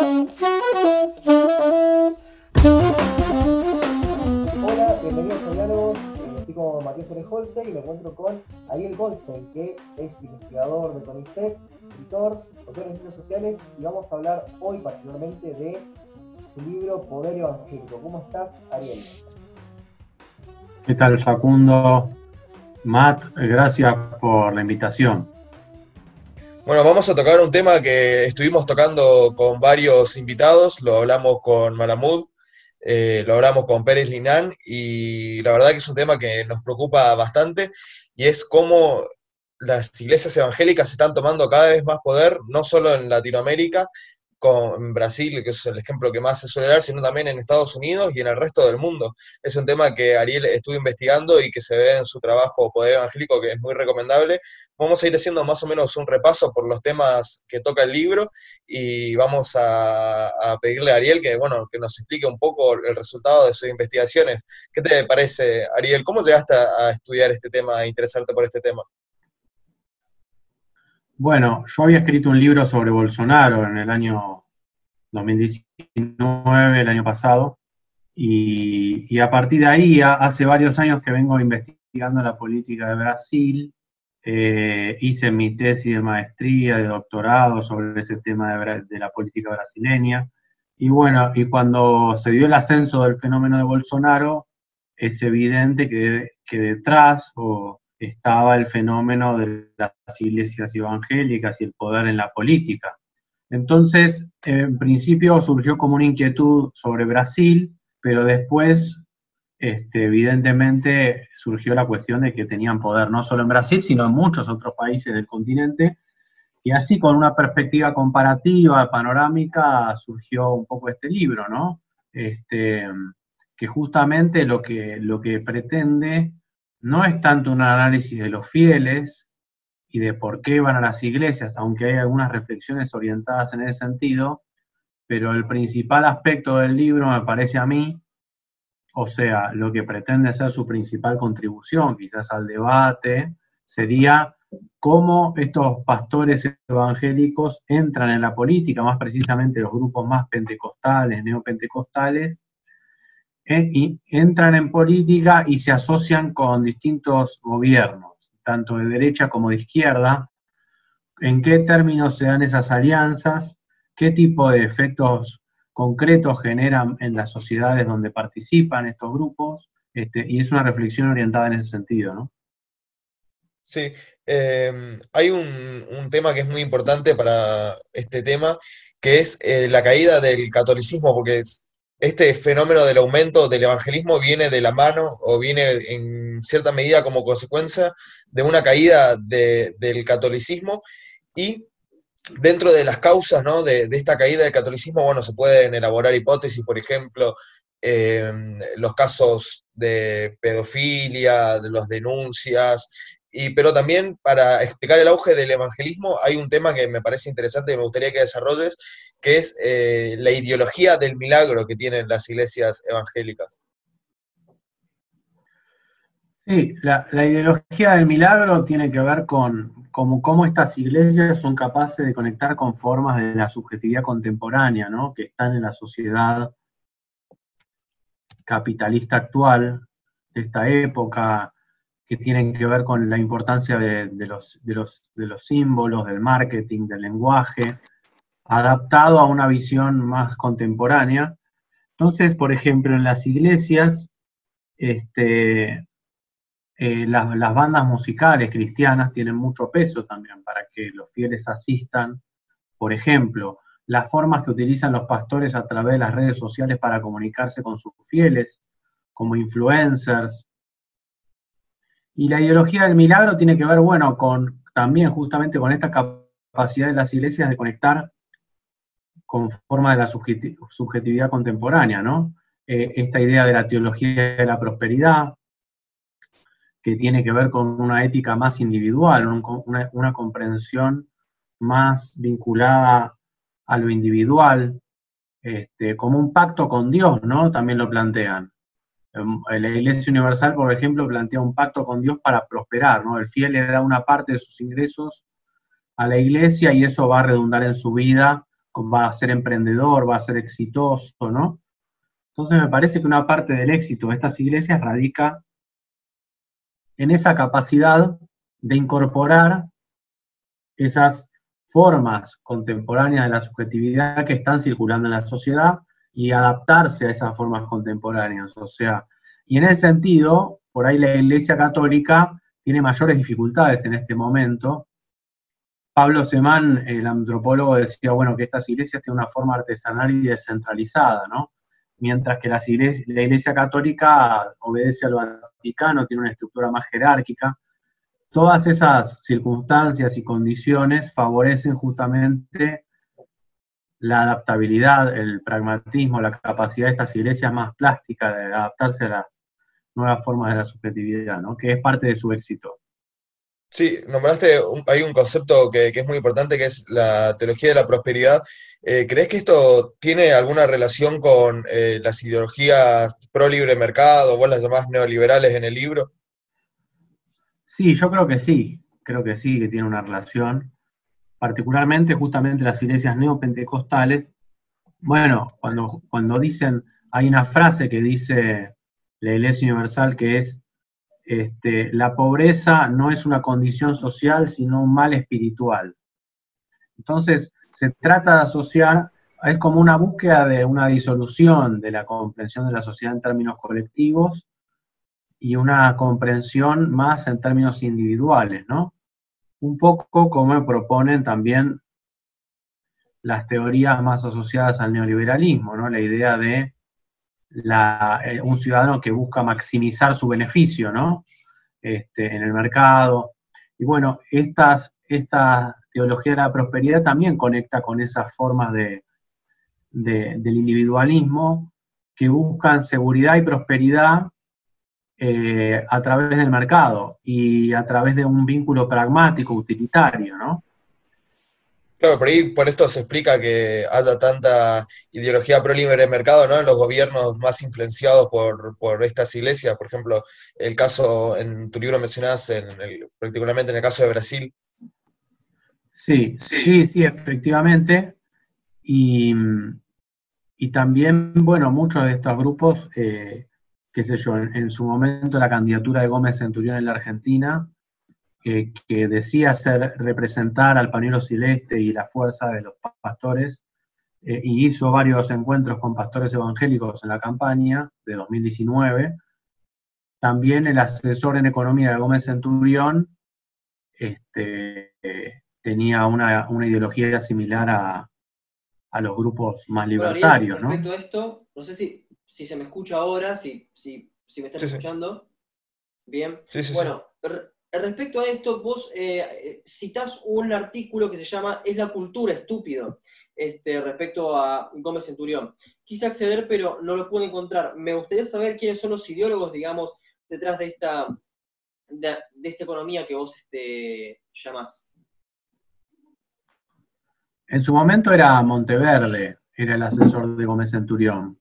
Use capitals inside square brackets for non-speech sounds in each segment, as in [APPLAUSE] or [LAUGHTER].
Hola, bienvenidos a Diálogos. Eh, Estoy con Matías Orejolce y me encuentro con Ariel Goldstein, que es investigador de CONICET, escritor, autor de ciencias sociales, y vamos a hablar hoy particularmente de su libro Poder Evangélico. ¿Cómo estás, Ariel? ¿Qué tal, Facundo? Matt, gracias por la invitación. Bueno, vamos a tocar un tema que estuvimos tocando con varios invitados, lo hablamos con Malamud, eh, lo hablamos con Pérez Linán y la verdad que es un tema que nos preocupa bastante y es cómo las iglesias evangélicas están tomando cada vez más poder, no solo en Latinoamérica, con Brasil, que es el ejemplo que más se suele dar, sino también en Estados Unidos y en el resto del mundo. Es un tema que Ariel estuvo investigando y que se ve en su trabajo Poder Evangélico, que es muy recomendable. Vamos a ir haciendo más o menos un repaso por los temas que toca el libro y vamos a, a pedirle a Ariel que, bueno, que nos explique un poco el resultado de sus investigaciones. ¿Qué te parece, Ariel? ¿Cómo llegaste a, estudiar este tema, a interesarte por este tema? Bueno, yo había escrito un libro sobre Bolsonaro en el año 2019, el año pasado, y, a partir de ahí, hace varios años que vengo investigando la política de Brasil, eh, hice mi tesis de maestría, de doctorado sobre ese tema de la política brasileña, y bueno, y cuando se dio el ascenso del fenómeno de Bolsonaro, es evidente que, que detrás o estaba el fenómeno de las iglesias evangélicas y el poder en la política. Entonces, en principio surgió como una inquietud sobre Brasil, pero después, este, evidentemente, surgió la cuestión de que tenían poder no solo en Brasil, sino en muchos otros países del continente, y así con una perspectiva comparativa, panorámica, surgió un poco este libro, ¿no? Este, que justamente lo que, lo que pretende no es tanto un análisis de los fieles y de por qué van a las iglesias, aunque hay algunas reflexiones orientadas en ese sentido, pero el principal aspecto del libro me parece a mí, o sea, lo que pretende ser su principal contribución quizás al debate, sería cómo estos pastores evangélicos entran en la política, más precisamente los grupos más pentecostales, neopentecostales, eh, y entran en política y se asocian con distintos gobiernos, tanto de derecha como de izquierda. ¿En qué términos se dan esas alianzas? ¿Qué tipo de efectos concretos generan en las sociedades donde participan estos grupos? Este, y es una reflexión orientada en ese sentido, ¿no? Sí, eh, hay un, un tema que es muy importante para este tema, que es eh, la caída del catolicismo, porque es- este fenómeno del aumento del evangelismo viene de la mano o viene en cierta medida como consecuencia de una caída de- del catolicismo y dentro de las causas, de esta caída del catolicismo, bueno, se pueden elaborar hipótesis, por ejemplo, eh, los casos de pedofilia, de las denuncias, y, pero también para explicar el auge del evangelismo hay un tema que me parece interesante y me gustaría que desarrolles, que es eh, la ideología del milagro que tienen las iglesias evangélicas. Sí, la, ideología del milagro tiene que ver con cómo, cómo estas iglesias son capaces de conectar con formas de la subjetividad contemporánea, ¿no? que están en la sociedad capitalista actual de esta época, que tienen que ver con la importancia de, los, de, los, de los símbolos, del marketing, del lenguaje, adaptado a una visión más contemporánea. Entonces, por ejemplo, en las iglesias, este, eh, las, las, bandas musicales cristianas tienen mucho peso también para que los fieles asistan. Por ejemplo, las formas que utilizan los pastores a través de las redes sociales para comunicarse con sus fieles, como influencers. Y la ideología del milagro tiene que ver, bueno, con también justamente con esta capacidad de las iglesias de conectar con forma de la subjetividad contemporánea, ¿no? Eh, esta idea de la teología de la prosperidad, que tiene que ver con una ética más individual, una, una comprensión más vinculada a lo individual, este, como un pacto con Dios, ¿no? También lo plantean. La Iglesia Universal, por ejemplo, plantea un pacto con Dios para prosperar, ¿no? El fiel le da una parte de sus ingresos a la Iglesia y eso va a redundar en su vida va a ser emprendedor, va a ser exitoso, ¿no? Entonces me parece que una parte del éxito de estas iglesias radica en esa capacidad de incorporar esas formas contemporáneas de la subjetividad que están circulando en la sociedad y adaptarse a esas formas contemporáneas. O sea, y en ese sentido, por ahí la Iglesia Católica tiene mayores dificultades en este momento. Pablo Semán, el antropólogo, decía, bueno, que estas iglesias tienen una forma artesanal y descentralizada, ¿no? Mientras que la Iglesia Católica obedece a lo Vaticano, tiene una estructura más jerárquica. Todas esas circunstancias y condiciones favorecen justamente la adaptabilidad, el pragmatismo, la capacidad de estas iglesias más plásticas de adaptarse a las nuevas formas de la subjetividad, ¿no? que es parte de su éxito. Sí, nombraste, hay un concepto que, es muy importante, que es la teología de la prosperidad. Eh, ¿Crees que esto tiene alguna relación con eh, las ideologías pro libre mercado, vos las llamás neoliberales en el libro? Sí, yo creo que sí, creo que sí, que tiene una relación particularmente justamente las iglesias neopentecostales, bueno, cuando, cuando dicen, hay una frase que dice la Iglesia Universal que es, este, la pobreza no es una condición social, sino un mal espiritual. Entonces, se trata de asociar, es como una búsqueda de una disolución de la comprensión de la sociedad en términos colectivos y una comprensión más en términos individuales, ¿no? Un poco como proponen también las teorías más asociadas al neoliberalismo, ¿no? La idea de eh, un ciudadano que busca maximizar su beneficio, ¿no? Este, en el mercado. Y bueno, estas, esta teología de la prosperidad también conecta con esas formas de, del individualismo que buscan seguridad y prosperidad eh, a través del mercado y a través de un vínculo pragmático, utilitario, ¿no? Claro, por ahí por esto se explica que haya tanta ideología pro libre mercado ¿no? en los gobiernos más influenciados por, estas iglesias. Por ejemplo, el caso, en tu libro mencionás, en particularmente en el caso de Brasil. Sí, sí, sí, efectivamente. Y, también, bueno, muchos de estos grupos eh, qué sé yo, en, su momento la candidatura de Gómez Centurión en la Argentina, que decía ser, representar al pañuelo celeste y la fuerza de los pastores, eh, y hizo varios encuentros con pastores evangélicos en la campaña de 2019. También el asesor en economía de Gómez Centurión este, tenía una, ideología similar a, los grupos más libertarios. ¿no? Respecto a esto, no sé si si se me escucha ahora, si, si, si me están escuchando. Bien. bueno, respecto a esto, vos eh, citás un artículo que se llama Es la cultura, estúpido, este, respecto a Gómez Centurión. Quise acceder, pero no lo pude encontrar. Me gustaría saber quiénes son los ideólogos, digamos, detrás de esta, de, esta economía que vos este, llamás. En su momento era Monteverde, era el asesor de Gómez Centurión.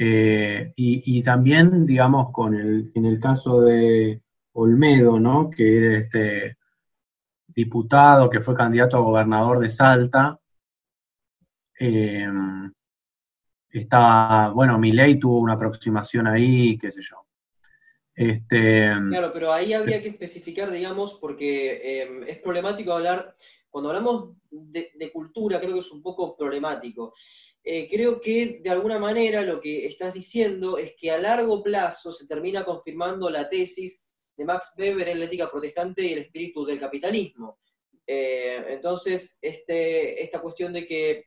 Eh, y, también, digamos, con el, en el caso de Olmedo, ¿no? que era este diputado que fue candidato a gobernador de Salta, eh, estaba, bueno, Milei tuvo una aproximación ahí, qué sé yo. Este, claro, pero ahí habría que especificar, digamos, porque eh, es problemático hablar, cuando hablamos de, de, cultura, creo que es un poco problemático. Eh, creo que de alguna manera lo que estás diciendo es que a largo plazo se termina confirmando la tesis de Max Weber en la ética protestante y el espíritu del capitalismo. Eh, entonces, este, esta cuestión de que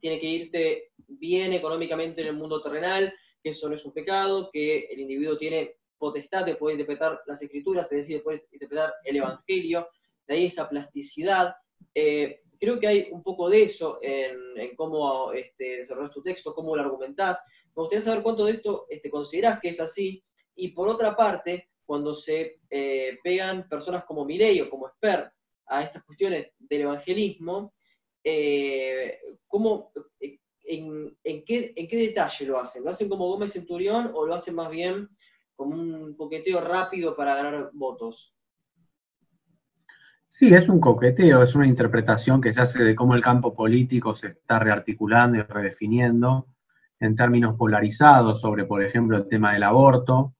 tiene que irte bien económicamente en el mundo terrenal, que eso no es un pecado, que el individuo tiene potestad de poder interpretar las escrituras, es decir, de poder interpretar el Evangelio, de ahí esa plasticidad. Eh, Creo que hay un poco de eso en, cómo este, desarrollas tu texto, cómo lo argumentás. Me gustaría saber cuánto de esto este, considerás que es así. Y por otra parte, cuando se eh, pegan personas como Milei o como Esper a estas cuestiones del evangelismo, eh, en, qué, ¿en qué detalle lo hacen? ¿Lo hacen como Gómez Centurión o lo hacen más bien como un coqueteo rápido para ganar votos? Sí, es un coqueteo, es una interpretación que se hace de cómo el campo político se está rearticulando y redefiniendo en términos polarizados sobre, por ejemplo, el tema del aborto.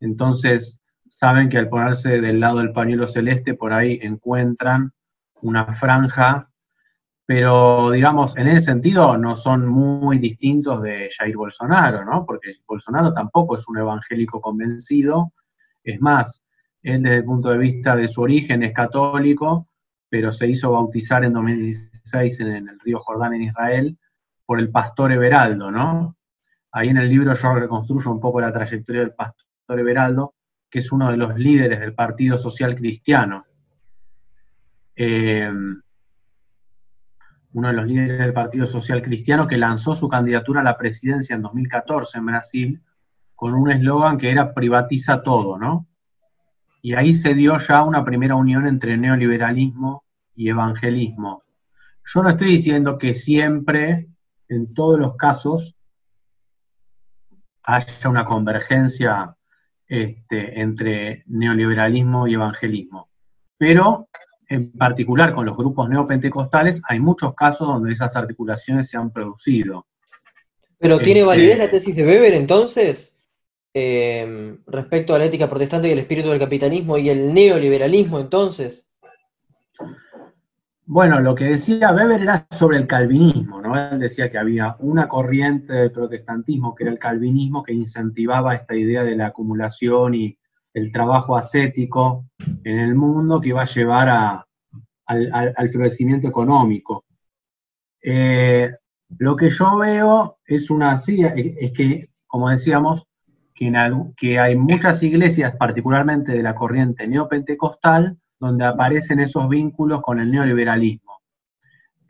Entonces, saben que al ponerse del lado del pañuelo celeste, por ahí encuentran una franja, pero digamos, en ese sentido no son muy distintos de Jair Bolsonaro, ¿no? Porque Bolsonaro tampoco es un evangélico convencido, es más, él desde el punto de vista de su origen es católico, pero se hizo bautizar en 2016 en, el río Jordán en Israel por el pastor Everaldo, ¿no? Ahí en el libro yo reconstruyo un poco la trayectoria del pastor Everaldo, que es uno de los líderes del Partido Social Cristiano. Eh, uno de los líderes del Partido Social Cristiano que lanzó su candidatura a la presidencia en 2014 en Brasil con un eslogan que era privatiza todo, ¿no? Y ahí se dio ya una primera unión entre neoliberalismo y evangelismo. Yo no estoy diciendo que siempre, en todos los casos, haya una convergencia este, entre neoliberalismo y evangelismo. Pero, en particular con los grupos neopentecostales, hay muchos casos donde esas articulaciones se han producido. ¿Pero tiene este, validez la tesis de Weber entonces? Em, respecto a la ética protestante y el espíritu del capitalismo y el neoliberalismo entonces? Bueno, lo que decía Weber era sobre el calvinismo, ¿no? Él decía que había una corriente del protestantismo, que era el calvinismo, que incentivaba esta idea de la acumulación y el trabajo ascético en el mundo que iba a llevar al, florecimiento económico. Eh, lo que yo veo es una, sí, es que, como decíamos, que, hay muchas iglesias, particularmente de la corriente neopentecostal, donde aparecen esos vínculos con el neoliberalismo.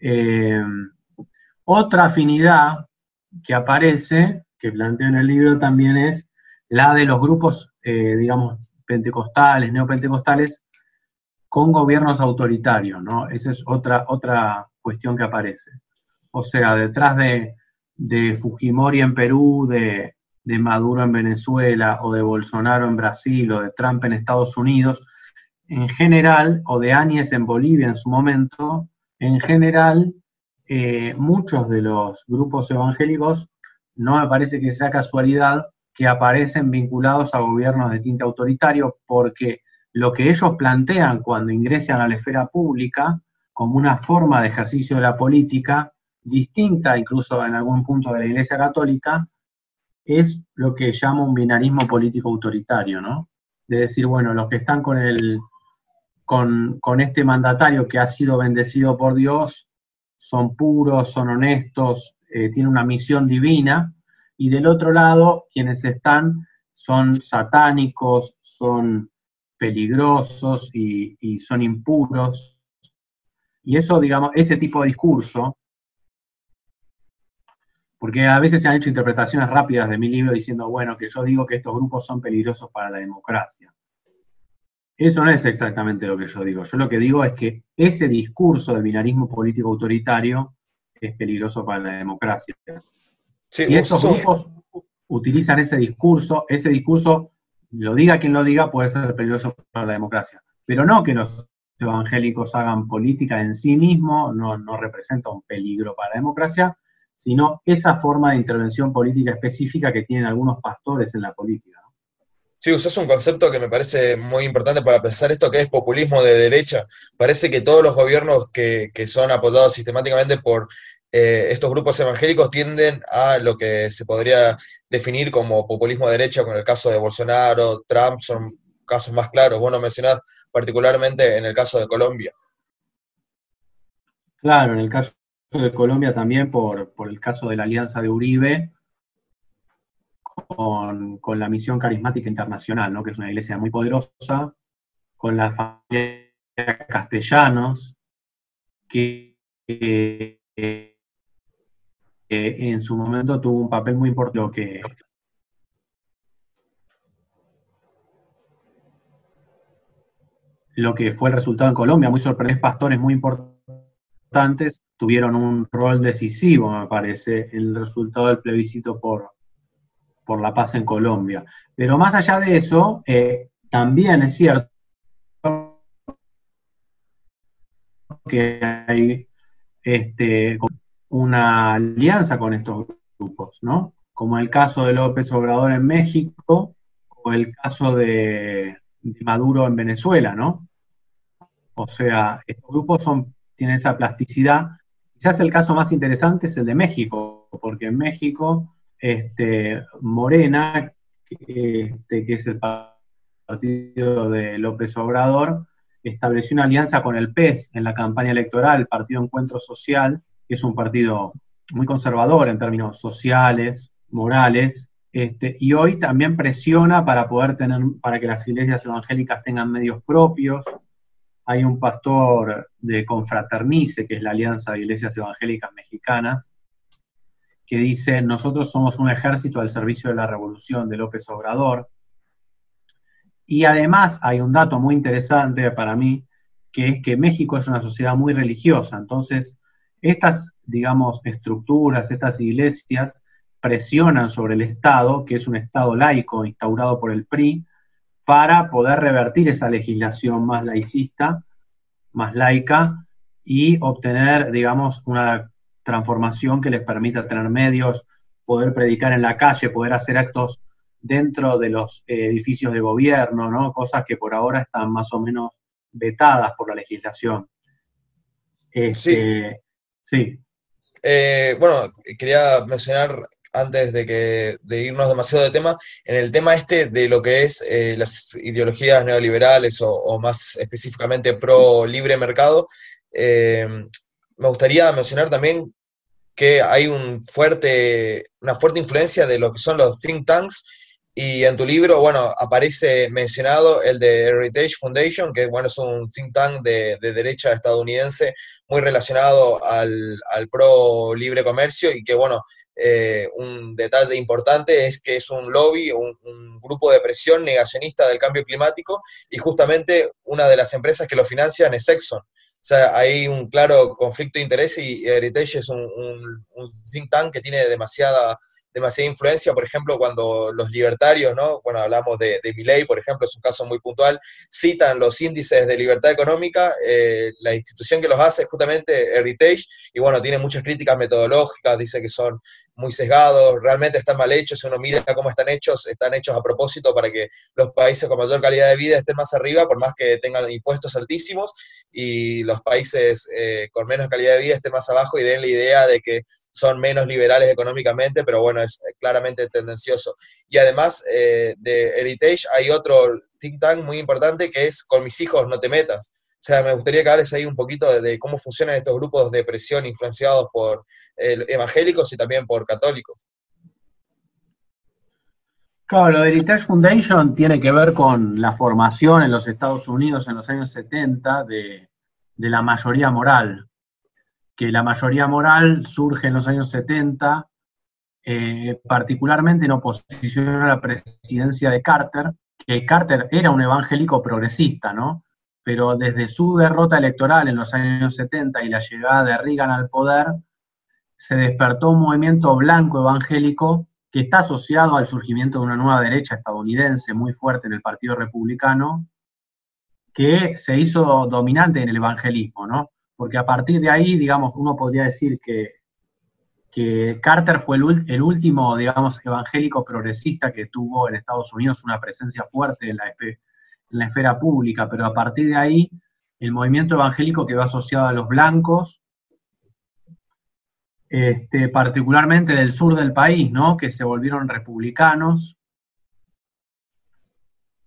Eh, otra afinidad que aparece, que planteo en el libro también es la de los grupos, eh, digamos, pentecostales, neopentecostales, con gobiernos autoritarios, ¿no? Esa es otra, otra cuestión que aparece. O sea, detrás de, de Fujimori en Perú, de, de Maduro en Venezuela o de Bolsonaro en Brasil o de Trump en Estados Unidos, en general, o de Áñez en Bolivia en su momento, en general, eh, muchos de los grupos evangélicos, no me parece que sea casualidad que aparecen vinculados a gobiernos de tinte autoritario, porque lo que ellos plantean cuando ingresan a la esfera pública, como una forma de ejercicio de la política, distinta incluso en algún punto de la Iglesia Católica, es lo que llama un binarismo político autoritario, ¿no? De decir, bueno, los que están con, el, con, este mandatario que ha sido bendecido por Dios son puros, son honestos, eh, tienen una misión divina, y del otro lado, quienes están son satánicos, son peligrosos y, y son impuros. Y eso, digamos, ese tipo de discurso porque a veces se han hecho interpretaciones rápidas de mi libro diciendo, bueno, que yo digo que estos grupos son peligrosos para la democracia. Eso no es exactamente lo que yo digo. Yo lo que digo es que ese discurso del binarismo político autoritario es peligroso para la democracia. Sí, si estos grupos utilizan ese discurso, ese discurso, lo diga quien lo diga, puede ser peligroso para la democracia. Pero no que los evangélicos hagan política en sí mismo, no, no representa un peligro para la democracia, sino esa forma de intervención política específica que tienen algunos pastores en la política. Sí, usas un concepto que me parece muy importante para pensar esto, que es populismo de derecha. Parece que todos los gobiernos que, son apoyados sistemáticamente por eh, estos grupos evangélicos tienden a lo que se podría definir como populismo de derecha, con el caso de Bolsonaro, Trump, son casos más claros. Vos lo mencionás particularmente en el caso de Colombia. Claro, en el caso de Colombia también por, el caso de la alianza de Uribe con, la misión carismática internacional, ¿no? que es una iglesia muy poderosa, con la familia castellanos, que, en su momento tuvo un papel muy importante que lo que fue el resultado en Colombia, muy sorprendentes pastores muy importantes tuvieron un rol decisivo, me parece, el resultado del plebiscito por, por la paz en Colombia. Pero más allá de eso, eh, también es cierto que hay este, una alianza con estos grupos, ¿no? Como el caso de López Obrador en México o el caso de, Maduro en Venezuela, ¿no? O sea, estos grupos son, tienen esa plasticidad. Quizás el caso más interesante es el de México, porque en México, este, Morena, este, que es el partido de López Obrador, estableció una alianza con el PES en la campaña electoral, el Partido Encuentro Social, que es un partido muy conservador en términos sociales, morales, este, y hoy también presiona para poder tener, para que las iglesias evangélicas tengan medios propios. Hay un pastor de Confraternice, que es la Alianza de Iglesias Evangélicas Mexicanas, que dice, nosotros somos un ejército al servicio de la revolución de López Obrador, y además hay un dato muy interesante para mí, que es que México es una sociedad muy religiosa. Entonces, estas, digamos, estructuras, estas iglesias, presionan sobre el Estado, que es un Estado laico instaurado por el PRI, para poder revertir esa legislación más laicista, más laica, y obtener, digamos, una transformación que les permita tener medios, poder predicar en la calle, poder hacer actos dentro de los edificios de gobierno, ¿no? Cosas que por ahora están más o menos vetadas por la legislación. sí. Este, sí. Eh, bueno, quería mencionar antes de, que, de irnos demasiado de tema, en el tema este de lo que es eh, las ideologías neoliberales o, más específicamente pro libre mercado, eh, me gustaría mencionar también que hay un fuerte, una fuerte influencia de lo que son los think tanks y en tu libro, bueno, aparece mencionado el de Heritage Foundation, que bueno, es un think tank de, derecha estadounidense muy relacionado al, pro libre comercio y que bueno, eh, un detalle importante es que es un lobby, un, grupo de presión negacionista del cambio climático y justamente una de las empresas que lo financian es Exxon. O sea, hay un claro conflicto de interés y Heritage es un, un think tank que tiene demasiada demasiada influencia, por ejemplo, cuando los libertarios, ¿no? Bueno, hablamos de, de Milley, por ejemplo, es un caso muy puntual, citan los índices de libertad económica, eh, la institución que los hace es justamente Heritage, y bueno, tiene muchas críticas metodológicas, dice que son muy sesgados, realmente están mal hechos, si uno mira cómo están hechos, están hechos a propósito para que los países con mayor calidad de vida estén más arriba, por más que tengan impuestos altísimos, y los países eh, con menos calidad de vida estén más abajo y den la idea de que son menos liberales económicamente, pero bueno, es claramente tendencioso. Y además eh, de Heritage hay otro think tank muy importante que es Con mis hijos no te metas. O sea, me gustaría que hables ahí un poquito de, cómo funcionan estos grupos de presión influenciados por evangélicos y también por católicos. Claro, lo de Heritage Foundation tiene que ver con la formación en los Estados Unidos en los años 70 de, de la mayoría moral, que la mayoría moral surge en los años 70, eh, particularmente en oposición a la presidencia de Carter, que Carter era un evangélico progresista, ¿no? Pero desde su derrota electoral en los años 70 y la llegada de Reagan al poder, se despertó un movimiento blanco evangélico que está asociado al surgimiento de una nueva derecha estadounidense muy fuerte en el Partido Republicano, que se hizo dominante en el evangelismo, ¿no? Porque a partir de ahí, digamos, uno podría decir que, que Carter fue el, último, digamos, evangélico progresista que tuvo en Estados Unidos una presencia fuerte en la, esfera pública, pero a partir de ahí, el movimiento evangélico quedó asociado a los blancos, este, particularmente del sur del país, ¿no? que se volvieron republicanos,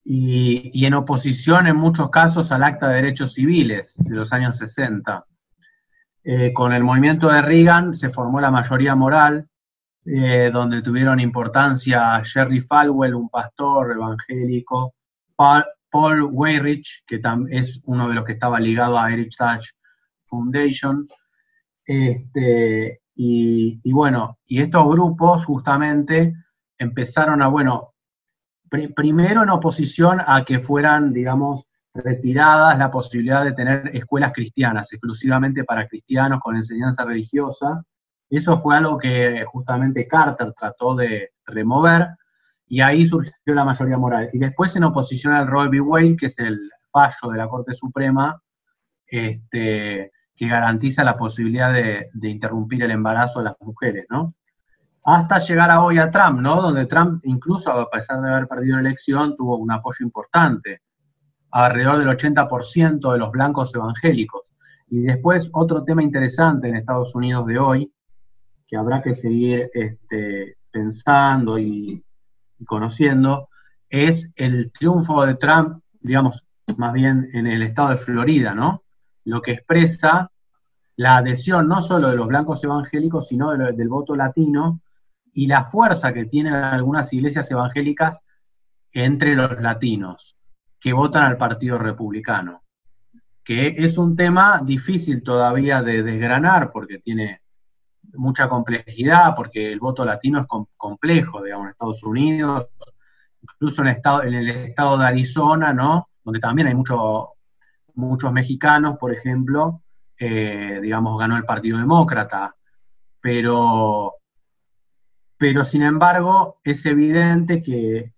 y, en oposición en muchos casos al Acta de Derechos Civiles de los años 60. Eh, con el movimiento de Reagan se formó la mayoría moral, eh, donde tuvieron importancia Jerry Falwell, un pastor evangélico, Paul, Weyrich, que es uno de los que estaba ligado a Heritage Foundation, este, y, y, bueno, y estos grupos justamente empezaron a, bueno, primero en oposición a que fueran, digamos, retiradas la posibilidad de tener escuelas cristianas, exclusivamente para cristianos con enseñanza religiosa. Eso fue algo que justamente Carter trató de remover y ahí surgió la mayoría moral. Y después en oposición al Roe v. Wade, que es el fallo de la Corte Suprema, este, que garantiza la posibilidad de, interrumpir el embarazo de las mujeres, ¿no? Hasta llegar a hoy a Trump, ¿no? Donde Trump, incluso a pesar de haber perdido la elección, tuvo un apoyo importante, alrededor del 80% de los blancos evangélicos. Y después, otro tema interesante en Estados Unidos de hoy, que habrá que seguir este, pensando y, conociendo, es el triunfo de Trump, digamos, más bien en el estado de Florida, ¿no? Lo que expresa la adhesión no solo de los blancos evangélicos, sino del voto latino y la fuerza que tienen algunas iglesias evangélicas entre los latinos que votan al Partido Republicano, que es un tema difícil todavía de desgranar porque tiene mucha complejidad, porque el voto latino es complejo, digamos, en Estados Unidos, incluso en, estado, en el estado de Arizona, ¿no? Donde también hay muchos mexicanos, por ejemplo, eh, digamos, ganó el Partido Demócrata, pero, pero sin embargo es evidente que,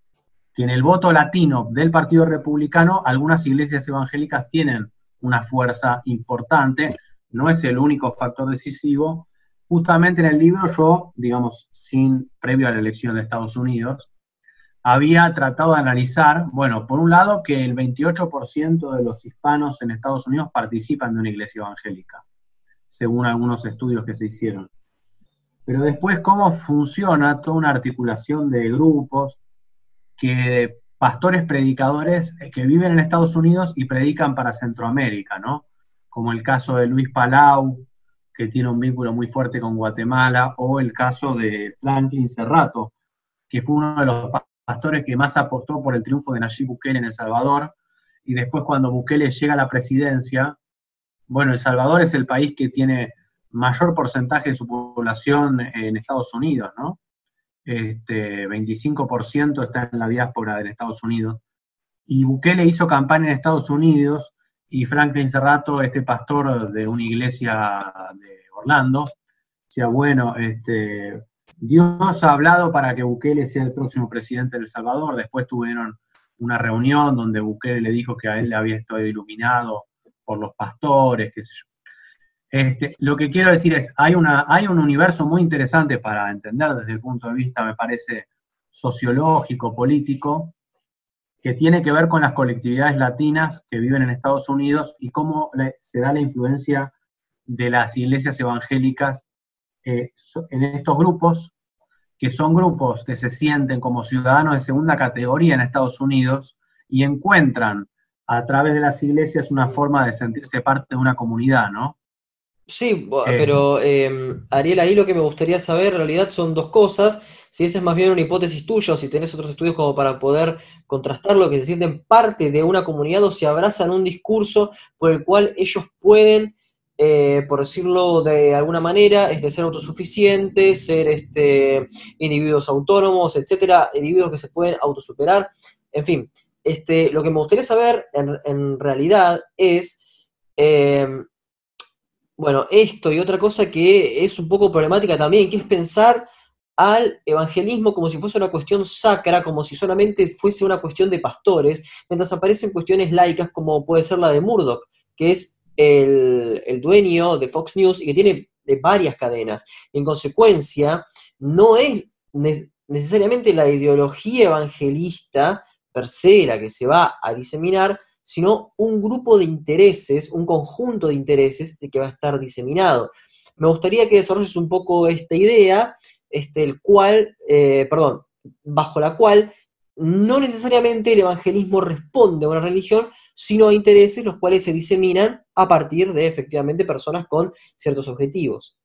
en el voto latino del Partido Republicano algunas iglesias evangélicas tienen una fuerza importante, no es el único factor decisivo. Justamente en el libro yo, digamos, sin previo a la elección de Estados Unidos, había tratado de analizar, bueno, por un lado que el 28% de los hispanos en Estados Unidos participan de una iglesia evangélica, según algunos estudios que se hicieron. Pero después cómo funciona toda una articulación de grupos que pastores predicadores que viven en Estados Unidos y predican para Centroamérica, ¿no? Como el caso de Luis Palau, que tiene un vínculo muy fuerte con Guatemala, o el caso de Franklin Serrato, que fue uno de los pastores que más apostó por el triunfo de Nayib Bukele en El Salvador, y después cuando Bukele llega a la presidencia, bueno, El Salvador es el país que tiene mayor porcentaje de su población en Estados Unidos, ¿no? Este, 25% está en la diáspora de Estados Unidos. Y Bukele hizo campaña en Estados Unidos y Franklin Serrato, este pastor de una iglesia de Orlando, decía, bueno, este, Dios ha hablado para que Bukele sea el próximo presidente de El Salvador. Después tuvieron una reunión donde Bukele le dijo que a él le había estado iluminado por los pastores, qué sé yo. Este, lo que quiero decir es, hay, una, hay un universo muy interesante para entender desde el punto de vista, me parece, sociológico, político, que tiene que ver con las colectividades latinas que viven en Estados Unidos y cómo se da la influencia de las iglesias evangélicas eh, en estos grupos, que son grupos que se sienten como ciudadanos de segunda categoría en Estados Unidos y encuentran a través de las iglesias una forma de sentirse parte de una comunidad, ¿no? Sí, eh. pero em, Ariel, ahí lo que me gustaría saber en realidad son dos cosas. Si esa es más bien una hipótesis tuya o si tenés otros estudios como para poder contrastar lo que se sienten parte de una comunidad o se abrazan un discurso por el cual ellos pueden eh, por decirlo de alguna manera, este, ser autosuficientes, ser este, individuos autónomos, etcétera, individuos que se pueden autosuperar. En fin, este, lo que me gustaría saber en, realidad es, em, bueno, esto y otra cosa que es un poco problemática también, que es pensar al evangelismo como si fuese una cuestión sacra, como si solamente fuese una cuestión de pastores, mientras aparecen cuestiones laicas como puede ser la de Murdoch, que es el, dueño de Fox News y que tiene de varias cadenas. En consecuencia, no es necesariamente la ideología evangelista per la que se va a diseminar, sino un grupo de intereses, un conjunto de intereses de que va a estar diseminado. Me gustaría que desarrolles un poco esta idea, este, el cual, eh, perdón, bajo la cual no necesariamente el evangelismo responde a una religión, sino a intereses los cuales se diseminan a partir de efectivamente personas con ciertos objetivos.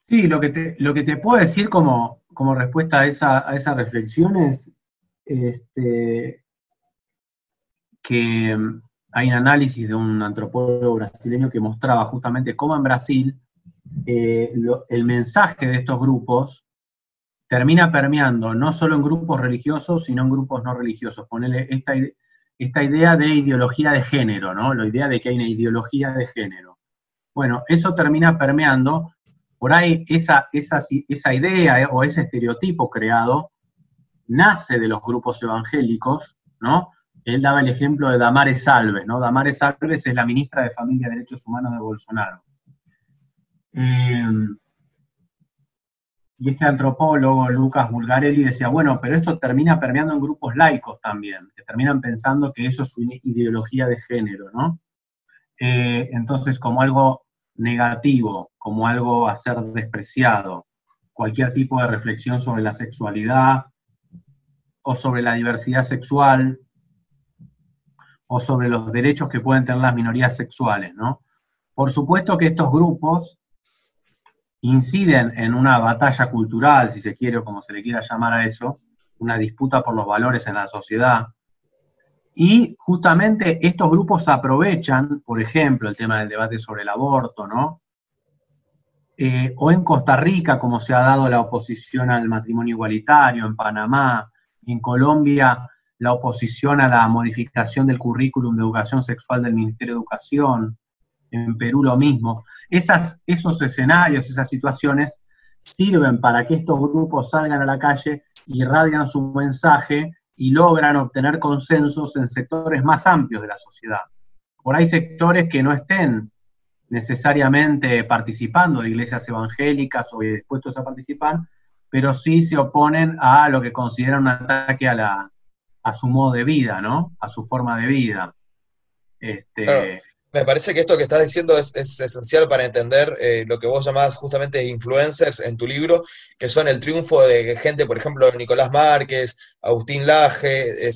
Sí, lo que te, lo que te puedo decir como, como respuesta a esa, a esa reflexión es este, que hay un análisis de un antropólogo brasileño que mostraba justamente cómo en Brasil eh, el mensaje de estos grupos termina permeando no solo en grupos religiosos, sino en grupos no religiosos. Ponerle esta, esta idea de ideología de género, ¿no? La idea de que hay una ideología de género. Bueno, eso termina permeando, por ahí esa, esa, esa idea eh, o ese estereotipo creado nace de los grupos evangélicos, ¿no? Él daba el ejemplo de Damares Alves, ¿no? Damares Alves es la ministra de Familia y Derechos Humanos de Bolsonaro. Eh, y este antropólogo, Lucas Bulgarelli, decía, bueno, pero esto termina permeando en grupos laicos también, que terminan pensando que eso es una ideología de género, ¿no? Eh, entonces, como algo negativo, como algo a ser despreciado, cualquier tipo de reflexión sobre la sexualidad o sobre la diversidad sexual o sobre los derechos que pueden tener las minorías sexuales, ¿no? Por supuesto que estos grupos inciden en una batalla cultural, si se quiere o como se le quiera llamar a eso, una disputa por los valores en la sociedad. Y justamente estos grupos aprovechan, por ejemplo, el tema del debate sobre el aborto, ¿no? Eh, o en Costa Rica, como se ha dado la oposición al matrimonio igualitario, en Panamá, en Colombia, la oposición a la modificación del currículum de educación sexual del Ministerio de Educación, en Perú lo mismo. Esos escenarios, esas situaciones sirven para que estos grupos salgan a la calle, irradian su mensaje y logran obtener consensos en sectores más amplios de la sociedad. Por ahí sectores que no estén necesariamente participando de iglesias evangélicas o dispuestos a participar, pero sí se oponen a lo que consideran un ataque a, la, a su modo de vida, ¿no? A su forma de vida. Este, me parece que esto que estás diciendo es, esencial para entender eh, lo que vos llamás justamente influencers en tu libro, que son el triunfo de gente, por ejemplo, Nicolás Márquez, Agustín Laje,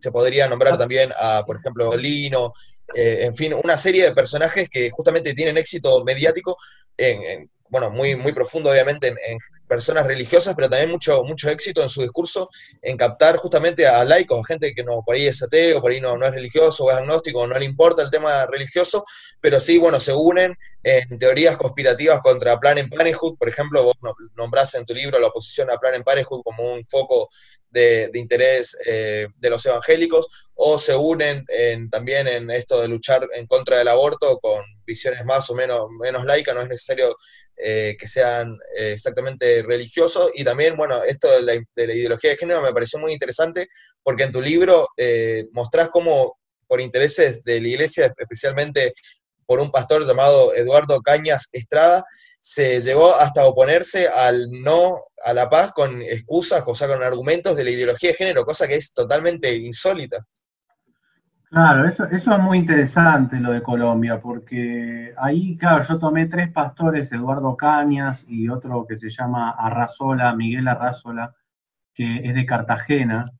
se podría nombrar también a, por ejemplo, Lino, eh, en fin, una serie de personajes que justamente tienen éxito mediático, en, bueno, muy, muy profundo obviamente en, personas religiosas, pero también mucho, mucho éxito en su discurso en captar justamente a laicos, gente que no por ahí es ateo, por ahí no, no es religioso o es agnóstico, no le importa el tema religioso, pero sí, bueno, se unen en teorías conspirativas contra Plan en Parenthood, por ejemplo, vos nombrás en tu libro la oposición a Plan en Parenthood como un foco de, interés eh, de los evangélicos, o se unen también en esto de luchar en contra del aborto con visiones más o menos, menos laicas, no es necesario eh, que sean eh, exactamente religiosos. Y también, bueno, esto de la, ideología de género me pareció muy interesante porque en tu libro eh, mostrás cómo por intereses de la iglesia, especialmente por un pastor llamado Eduardo Cañas Estrada, se llegó hasta oponerse al no a la paz con excusas, o sea, con argumentos de la ideología de género, cosa que es totalmente insólita. Claro, eso, eso es muy interesante lo de Colombia, porque ahí, claro, yo tomé tres pastores, Eduardo Cañas y otro que se llama Arrazola, Miguel Arrazola, que es de Cartagena,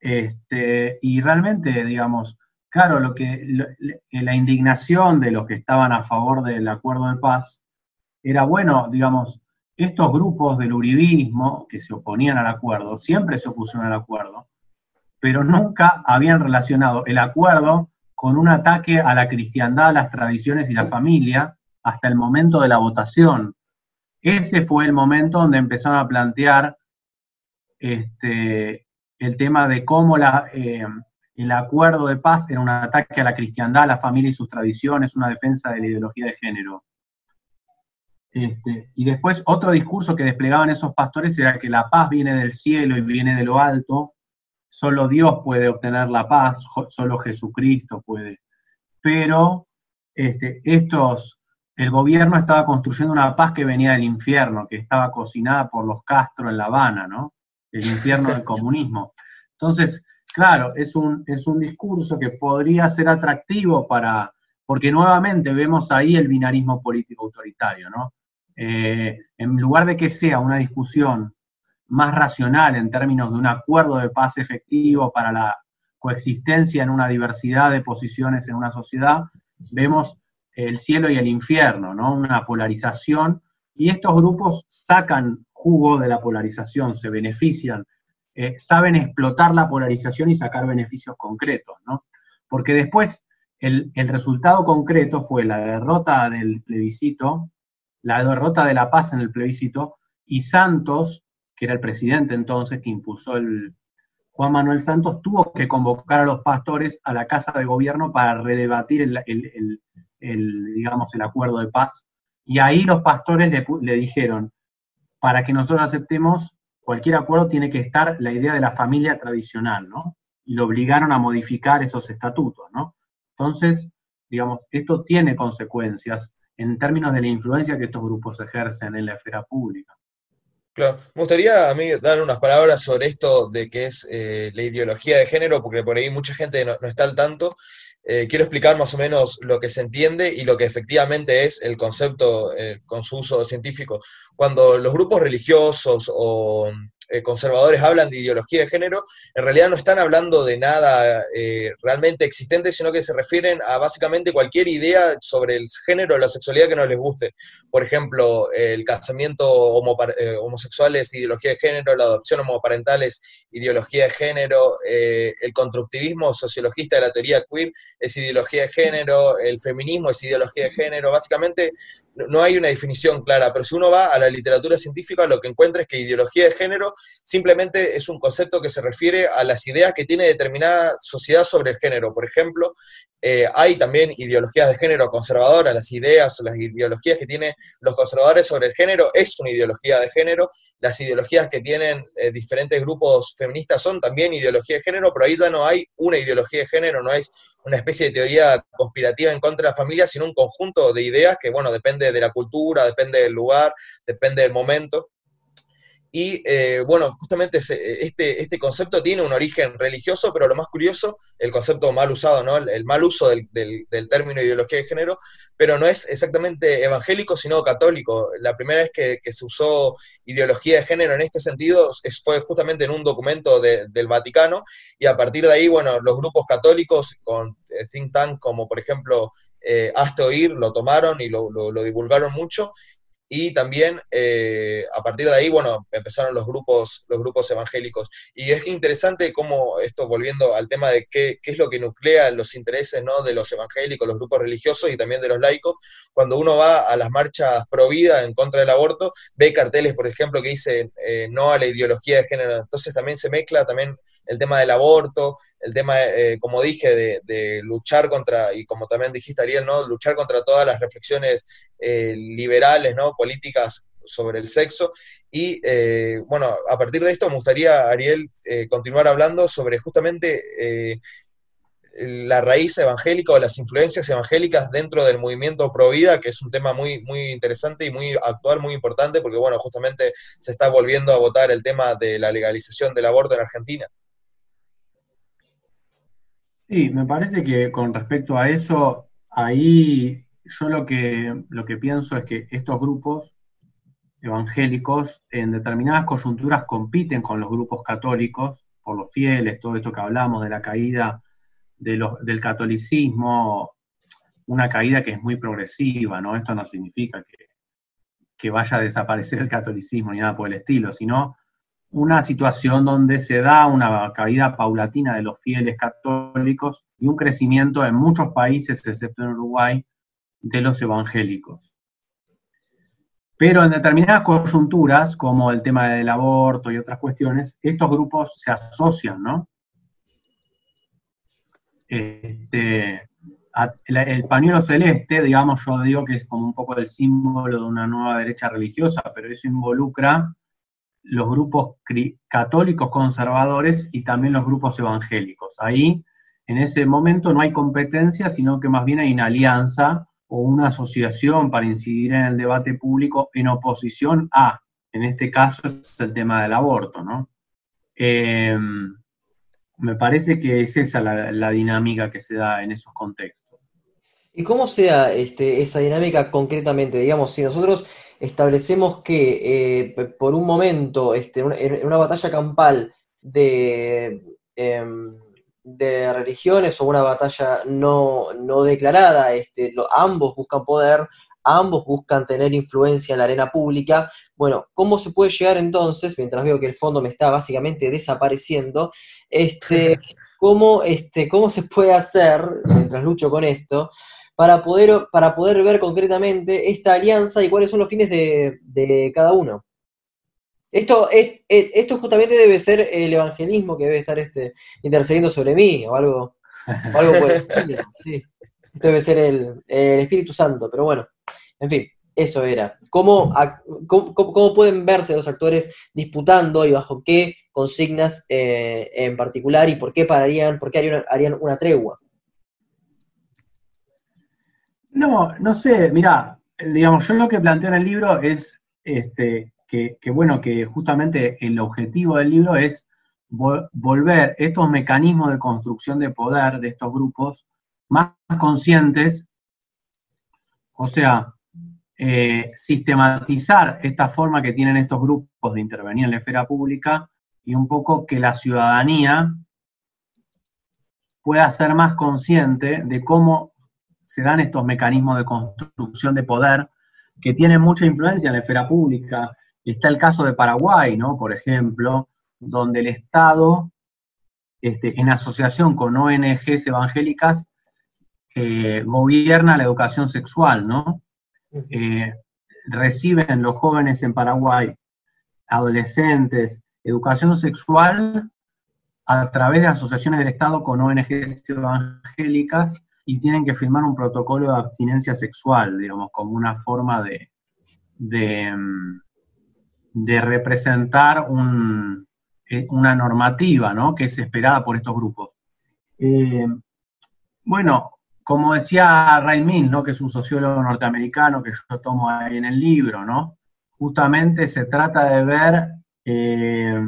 este, y realmente, digamos, claro, lo que la indignación de los que estaban a favor del acuerdo de paz era, bueno, digamos, estos grupos del uribismo que se oponían al acuerdo, siempre se opusieron al acuerdo, pero nunca habían relacionado el acuerdo con un ataque a la cristiandad, a las tradiciones y la familia hasta el momento de la votación. Ese fue el momento donde empezaron a plantear este, el tema de cómo eh, el acuerdo de paz era un ataque a la cristiandad, a la familia y sus tradiciones, una defensa de la ideología de género. Este, y después otro discurso que desplegaban esos pastores era que la paz viene del cielo y viene de lo alto, solo Dios puede obtener la paz, solo Jesucristo puede. Pero este, estos, el gobierno estaba construyendo una paz que venía del infierno, que estaba cocinada por los Castro en La Habana, ¿no? El infierno del comunismo. Entonces, claro, es un, es un discurso que podría ser atractivo para, porque nuevamente vemos ahí el binarismo político autoritario, ¿no? Eh, en lugar de que sea una discusión más racional en términos de un acuerdo de paz efectivo para la coexistencia en una diversidad de posiciones en una sociedad, vemos el cielo y el infierno, ¿no? Una polarización, y estos grupos sacan jugo de la polarización, se benefician, eh, saben explotar la polarización y sacar beneficios concretos, ¿no? Porque después el, el resultado concreto fue la derrota del plebiscito, la derrota de la paz en el plebiscito, y Santos que era el presidente entonces, que impulsó el Juan Manuel Santos, tuvo que convocar a los pastores a la Casa de Gobierno para redebatir el, digamos, el acuerdo de paz. Y ahí los pastores le, dijeron, para que nosotros aceptemos, cualquier acuerdo tiene que estar la idea de la familia tradicional, ¿no? Y lo obligaron a modificar esos estatutos, ¿no? Entonces, digamos, esto tiene consecuencias en términos de la influencia que estos grupos ejercen en la esfera pública. Claro, me gustaría a mí dar unas palabras sobre esto de qué es eh, la ideología de género, porque por ahí mucha gente no, está al tanto. Eh, quiero explicar más o menos lo que se entiende y lo que efectivamente es el concepto eh, con su uso científico. Cuando los grupos religiosos o conservadores hablan de ideología de género, en realidad no están hablando de nada eh, realmente existente, sino que se refieren a básicamente cualquier idea sobre el género o la sexualidad que no les guste. Por ejemplo, el casamiento eh, homosexual es ideología de género, la adopción homoparental es ideología de género, el constructivismo sociologista de la teoría queer es ideología de género, el feminismo es ideología de género. Básicamente no hay una definición clara, pero si uno va a la literatura científica, lo que encuentra es que ideología de género simplemente es un concepto que se refiere a las ideas que tiene determinada sociedad sobre el género. Por ejemplo, eh, hay también ideologías de género conservadoras, las ideas las ideologías que tienen los conservadores sobre el género es una ideología de género, las ideologías que tienen eh, diferentes grupos feministas son también ideología de género, pero ahí ya no hay una ideología de género, no es una especie de teoría conspirativa en contra de la familia, sino un conjunto de ideas que, bueno, depende de la cultura, depende del lugar, depende del momento. Y eh, bueno, justamente este, este concepto tiene un origen religioso, pero lo más curioso, el concepto mal usado, ¿no? el, mal uso del, del, término ideología de género, pero no es exactamente evangélico, sino católico. La primera vez que, se usó ideología de género en este sentido fue justamente en un documento del Vaticano, y a partir de ahí, bueno, los grupos católicos con eh, think tank como por ejemplo eh, Hazte Oír lo tomaron y lo, lo divulgaron mucho, y también eh, a partir de ahí, bueno, empezaron los grupos, los grupos evangélicos. Y es interesante cómo esto, volviendo al tema de qué, qué, es lo que nuclea los intereses ¿no? de los evangélicos, los grupos religiosos y también de los laicos, cuando uno va a las marchas pro vida en contra del aborto, ve carteles, por ejemplo, que dicen eh, no a la ideología de género. Entonces también se mezcla también el tema del aborto, el tema, eh, como dije, de, luchar contra, y como también dijiste Ariel, ¿no? luchar contra todas las reflexiones eh, liberales, ¿no? políticas sobre el sexo. Y eh, bueno, a partir de esto me gustaría, Ariel, continuar hablando sobre justamente la raíz evangélica o las influencias evangélicas dentro del movimiento pro vida, que es un tema muy, muy interesante y muy actual, muy importante, porque bueno, justamente se está volviendo a votar el tema de la legalización del aborto en Argentina. Sí, me parece que con respecto a eso, ahí yo lo que, lo que pienso es que estos grupos evangélicos en determinadas coyunturas compiten con los grupos católicos por los fieles, todo esto que hablamos de la caída del catolicismo, una caída que es muy progresiva, ¿no? Esto no significa que, que vaya a desaparecer el catolicismo ni nada por el estilo, sino una situación donde se da una caída paulatina de los fieles católicos y un crecimiento en muchos países, excepto en Uruguay, de los evangélicos. Pero en determinadas coyunturas, como el tema del aborto y otras cuestiones, estos grupos se asocian, ¿no? Este, el pañuelo celeste, digamos, yo digo que es como un poco el símbolo de una nueva derecha religiosa, pero eso involucra los grupos católicos conservadores y también los grupos evangélicos. Ahí, en ese momento, no hay competencia, sino que más bien hay una alianza o una asociación para incidir en el debate público en oposición a, en este caso, es el tema del aborto, ¿no? Em, me parece que es esa la, dinámica que se da en esos contextos. ¿Y cómo sea este, esa dinámica concretamente? Digamos, si nosotros establecemos que eh, por un momento, este, en una batalla campal de, em, de religiones o una batalla no, declarada, este, ambos buscan poder, ambos buscan tener influencia en la arena pública. Bueno, ¿cómo se puede llegar entonces, mientras veo que el fondo me está básicamente desapareciendo, este, [LAUGHS] cómo, este, cómo se puede hacer, mientras lucho con esto, para poder, para poder ver concretamente esta alianza y cuáles son los fines de, cada uno. Esto, es, esto justamente debe ser el evangelismo que debe estar este, intercediendo sobre mí, o algo, algo por el [LAUGHS] Esto debe ser el, Espíritu Santo, pero bueno, en fin. Eso era. ¿Cómo, cómo, pueden verse los actores disputando y bajo qué consignas eh, en particular y por qué pararían, por qué harían, una tregua? No, no sé, mira, digamos, yo lo que planteo en el libro es este, que, bueno, que justamente el objetivo del libro es volver estos mecanismos de construcción de poder de estos grupos más conscientes, o sea, eh, sistematizar esta forma que tienen estos grupos de intervenir en la esfera pública y un poco que la ciudadanía pueda ser más consciente de cómo se dan estos mecanismos de construcción de poder que tienen mucha influencia en la esfera pública. Está el caso de Paraguay, ¿no? Por ejemplo, donde el Estado, este, en asociación con ONGs evangélicas, eh, gobierna la educación sexual, ¿no? Eh, reciben los jóvenes en Paraguay, adolescentes, educación sexual a través de asociaciones del Estado con ONGs evangélicas y tienen que firmar un protocolo de abstinencia sexual, digamos, como una forma de, de, mm, representar eh, una normativa ¿no? que es esperada por estos grupos. Eh, bueno, como decía Ray Mills, ¿no? que es un sociólogo norteamericano que yo tomo ahí en el libro, ¿no? justamente se trata de ver eh,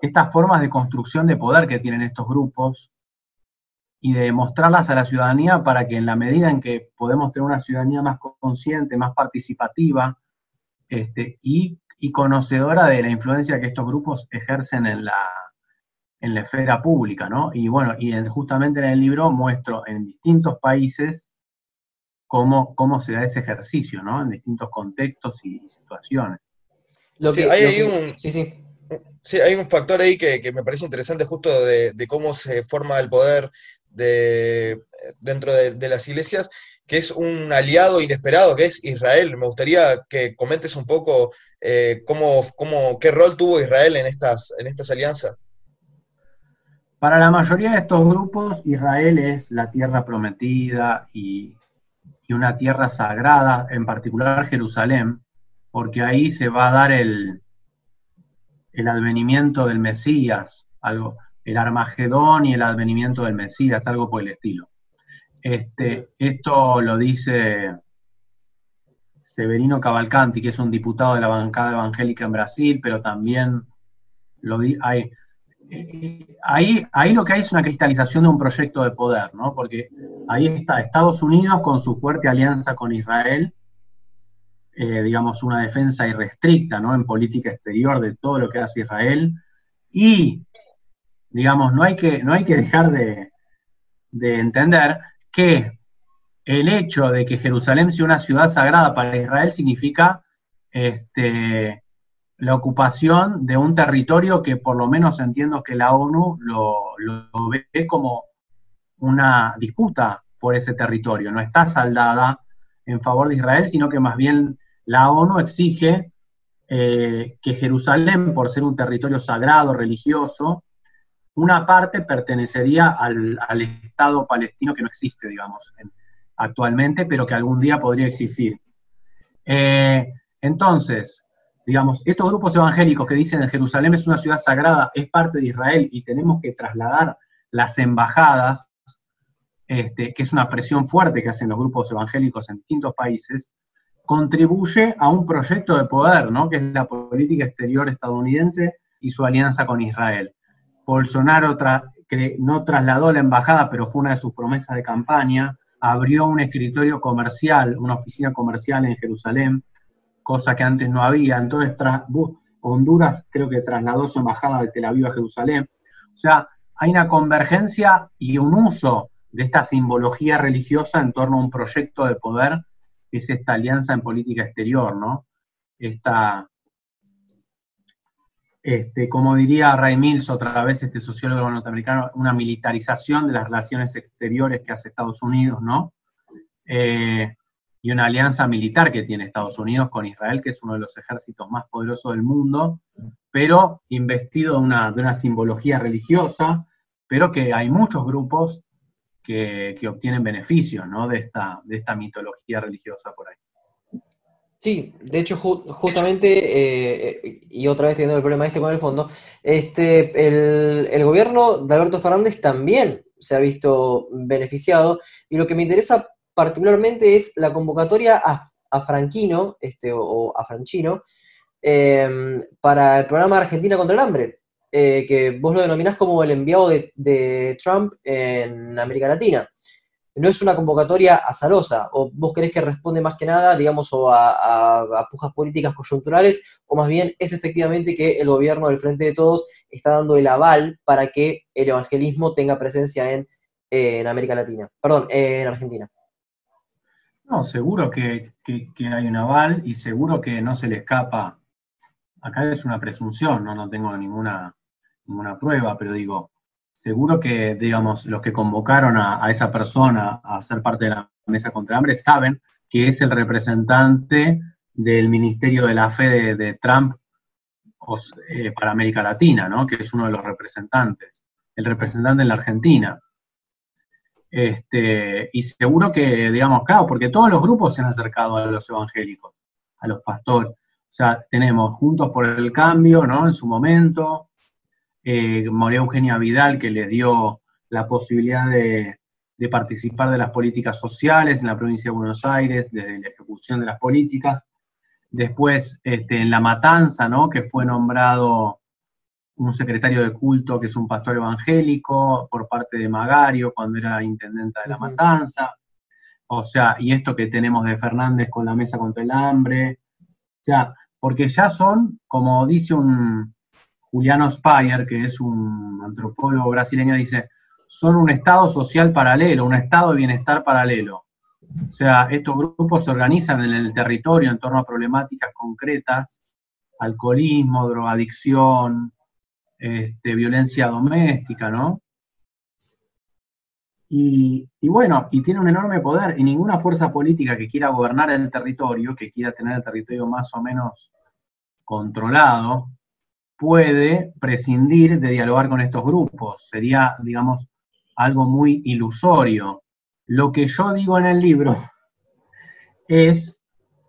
estas formas de construcción de poder que tienen estos grupos y de mostrarlas a la ciudadanía para que en la medida en que podemos tener una ciudadanía más consciente, más participativa este, y, y conocedora de la influencia que estos grupos ejercen en la, en la esfera pública, ¿no? Y bueno, y justamente en el libro muestro en distintos países cómo, cómo se da ese ejercicio, ¿no? En distintos contextos y situaciones. sí, hay, un, sí, hay un factor ahí que, me parece interesante justo de, cómo se forma el poder de, dentro de, las iglesias, que es un aliado inesperado, que es Israel. Me gustaría que comentes un poco eh, cómo, cómo, qué rol tuvo Israel en estas, en estas alianzas. Para la mayoría de estos grupos, Israel es la tierra prometida y, una tierra sagrada, en particular Jerusalén, porque ahí se va a dar el, el advenimiento del Mesías, algo, el Armagedón y el advenimiento del Mesías, algo por el estilo. Este, esto lo dice Severino Cavalcanti, que es un diputado de la bancada evangélica en Brasil, pero también lo hay, ahí, ahí lo que hay es una cristalización de un proyecto de poder, ¿no? Porque ahí está Estados Unidos con su fuerte alianza con Israel, eh, digamos, una defensa irrestricta, ¿no? En política exterior de todo lo que hace Israel. Y, digamos, no hay que, no hay que dejar de, de entender que el hecho de que Jerusalén sea una ciudad sagrada para Israel significa este, la ocupación de un territorio que por lo menos entiendo que la ONU lo, ve como una disputa por ese territorio. No está saldada en favor de Israel, sino que más bien la ONU exige eh, que Jerusalén, por ser un territorio sagrado, religioso, una parte pertenecería al, Estado palestino que no existe, digamos, actualmente, pero que algún día podría existir. Eh, entonces, digamos, estos grupos evangélicos que dicen que Jerusalén es una ciudad sagrada, es parte de Israel y tenemos que trasladar las embajadas, este, que es una presión fuerte que hacen los grupos evangélicos en distintos países, contribuye a un proyecto de poder, ¿no? que es la política exterior estadounidense y su alianza con Israel. Bolsonaro no trasladó la embajada, pero fue una de sus promesas de campaña, abrió un escritorio comercial, una oficina comercial en Jerusalén, cosa que antes no había. Entonces, Honduras creo que trasladó su embajada de Tel Aviv a Jerusalén. O sea, hay una convergencia y un uso de esta simbología religiosa en torno a un proyecto de poder, que es esta alianza en política exterior, ¿no? Esta, este, como diría Ray Mills, otra vez este sociólogo norteamericano, una militarización de las relaciones exteriores que hace Estados Unidos, ¿no? Eh, y una alianza militar que tiene Estados Unidos con Israel, que es uno de los ejércitos más poderosos del mundo, pero investido de una, simbología religiosa, pero que hay muchos grupos que, obtienen beneficios ¿no? de, esta, de esta mitología religiosa por ahí. Sí, de hecho, justamente, eh, y otra vez teniendo el problema este con el fondo, este, el, gobierno de Alberto Fernández también se ha visto beneficiado, y lo que me interesa particularmente es la convocatoria a, Franquino, este, o, a Franchino, em, para el programa Argentina contra el Hambre, eh, que vos lo denominás como el enviado de Trump en América Latina no es una convocatoria azarosa, o vos querés que responde más que nada, digamos, o a, pujas políticas coyunturales, o más bien es efectivamente que el gobierno del Frente de Todos está dando el aval para que el evangelismo tenga presencia en, América Latina, perdón, en Argentina. No, seguro que, hay un aval y seguro que no se le escapa. Acá es una presunción, no, no tengo ninguna prueba, pero digo, seguro que, digamos, los que convocaron a, esa persona a ser parte de la mesa contra hambre saben que es el representante del Ministerio de la Fe de, Trump eh, para América Latina, ¿no? que es uno de los representantes, el representante en la Argentina. Este, y seguro que, digamos, claro, porque todos los grupos se han acercado a los evangélicos, a los pastores. O sea, tenemos Juntos por el Cambio, ¿no? En su momento, eh, María Eugenia Vidal, que les dio la posibilidad de, participar de las políticas sociales en la provincia de Buenos Aires, desde la ejecución de las políticas. Después, este, en La Matanza, ¿no? que fue nombrado un secretario de culto que es un pastor evangélico por parte de Magario cuando era intendenta de La Matanza. O sea, y esto que tenemos de Fernández con la mesa contra el hambre. O sea, porque ya son, como dice un, Juliano Speyer, que es un antropólogo brasileño, dice, son un estado social paralelo, un estado de bienestar paralelo. O sea, estos grupos se organizan en el territorio en torno a problemáticas concretas, alcoholismo, drogadicción, este, violencia doméstica, ¿no? Y, y, bueno, y tiene un enorme poder, y ninguna fuerza política que quiera gobernar el territorio, que quiera tener el territorio más o menos controlado, puede prescindir de dialogar con estos grupos. Sería, digamos, algo muy ilusorio. Lo que yo digo en el libro es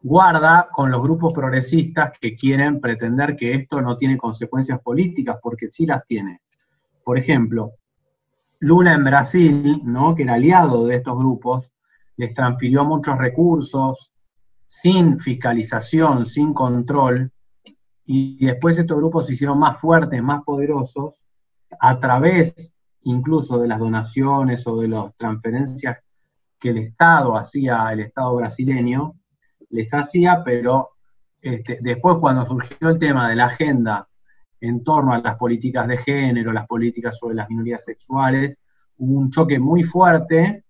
guarda con los grupos progresistas que quieren pretender que esto no tiene consecuencias políticas, porque sí las tiene. Por ejemplo, Lula en Brasil, ¿no? que era aliado de estos grupos, les transfirió muchos recursos sin fiscalización, sin control, y después estos grupos se hicieron más fuertes, más poderosos, a través incluso de las donaciones o de las transferencias que el Estado hacía, el Estado brasileño, les hacía, pero este, después cuando surgió el tema de la agenda en torno a las políticas de género, las políticas sobre las minorías sexuales, hubo un choque muy fuerte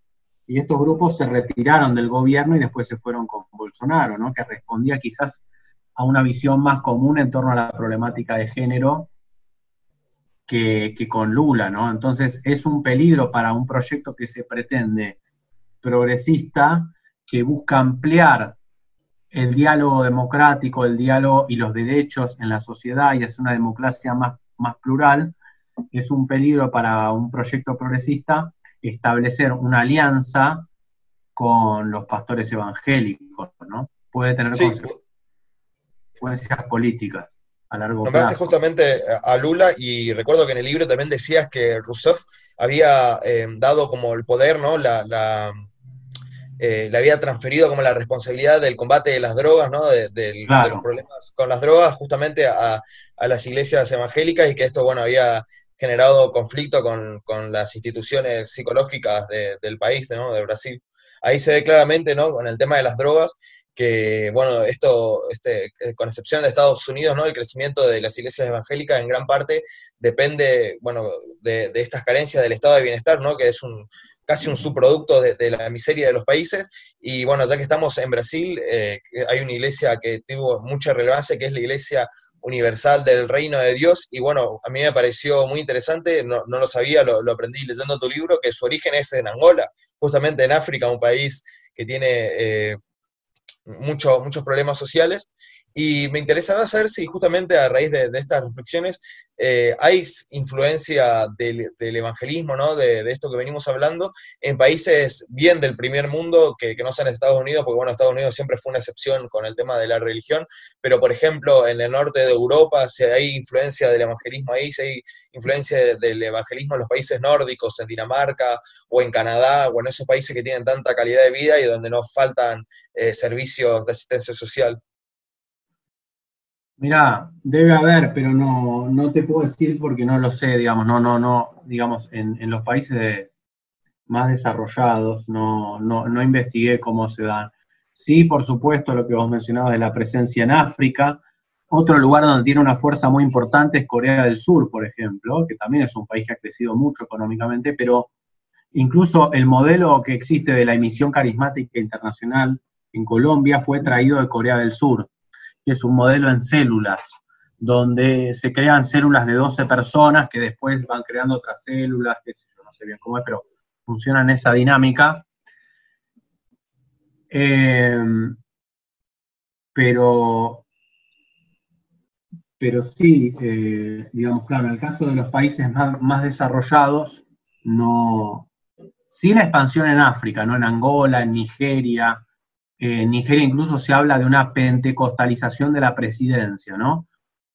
y estos grupos se retiraron del gobierno y después se fueron con Bolsonaro, ¿no? que respondía quizás a una visión más común en torno a la problemática de género que, con Lula, ¿no? Entonces es un peligro para un proyecto que se pretende progresista, que busca ampliar el diálogo democrático, el diálogo y los derechos en la sociedad y hacer una democracia más, más plural, es un peligro para un proyecto progresista establecer una alianza con los pastores evangélicos, ¿no? Puede tener consecuencias políticas a largo Nombraste justamente a Lula y recuerdo que en el libro también decías que Rousseff había eh, dado como el poder, ¿no? La, eh, le había transferido como la responsabilidad del combate de las drogas, ¿no? De, los problemas con las drogas justamente a, las iglesias evangélicas y que esto, bueno, había generado conflicto con, las instituciones psicológicas del país, ¿no? De Brasil. Ahí se ve claramente, ¿no? Con el tema de las drogas, que, bueno, esto, este, eh, con excepción de Estados Unidos, ¿no? El crecimiento de las iglesias evangélicas en gran parte depende, bueno, de, estas carencias del estado de bienestar, ¿no? Que es un, casi un subproducto de, la miseria de los países. Y bueno, ya que estamos en Brasil, eh, hay una iglesia que tuvo mucha relevancia, que es la Iglesia Universal del Reino de Dios. Y bueno, a mí me pareció muy interesante, no, lo sabía, lo, aprendí leyendo tu libro, que su origen es en Angola, justamente en África, un país que tiene eh, muchos problemas sociales. Y me interesaba saber si justamente a raíz de, estas reflexiones eh, hay influencia del, evangelismo, ¿no? De, esto que venimos hablando, en países bien del primer mundo, que, no sean Estados Unidos, porque bueno, Estados Unidos siempre fue una excepción con el tema de la religión, pero por ejemplo en el norte de Europa, si hay influencia del evangelismo ahí, si hay influencia del evangelismo en los países nórdicos, en Dinamarca o en Canadá, o en esos países que tienen tanta calidad de vida y donde no faltan eh, servicios de asistencia social. Mirá, debe haber, pero no, no te puedo decir porque no lo sé, digamos, no, no, no, digamos, en, en los países más desarrollados no, no, no, investigué cómo se dan. Sí, por supuesto, lo que vos mencionabas de la presencia en África. Otro lugar donde tiene una fuerza muy importante es Corea del Sur, por ejemplo, que también es un país que ha crecido mucho económicamente, pero incluso el modelo que existe de la emisión carismática internacional en Colombia fue traído de Corea del Sur que es un modelo en células, donde se crean células de 12 personas que después van creando otras células, que yo, no sé bien cómo es, pero funciona en esa dinámica. Em, pero, pero sí, eh, digamos, claro, en el caso de los países más, más, desarrollados, no, sí la expansión en África, ¿no? En Angola, en Nigeria, en Nigeria incluso se habla de una pentecostalización de la presidencia, ¿no?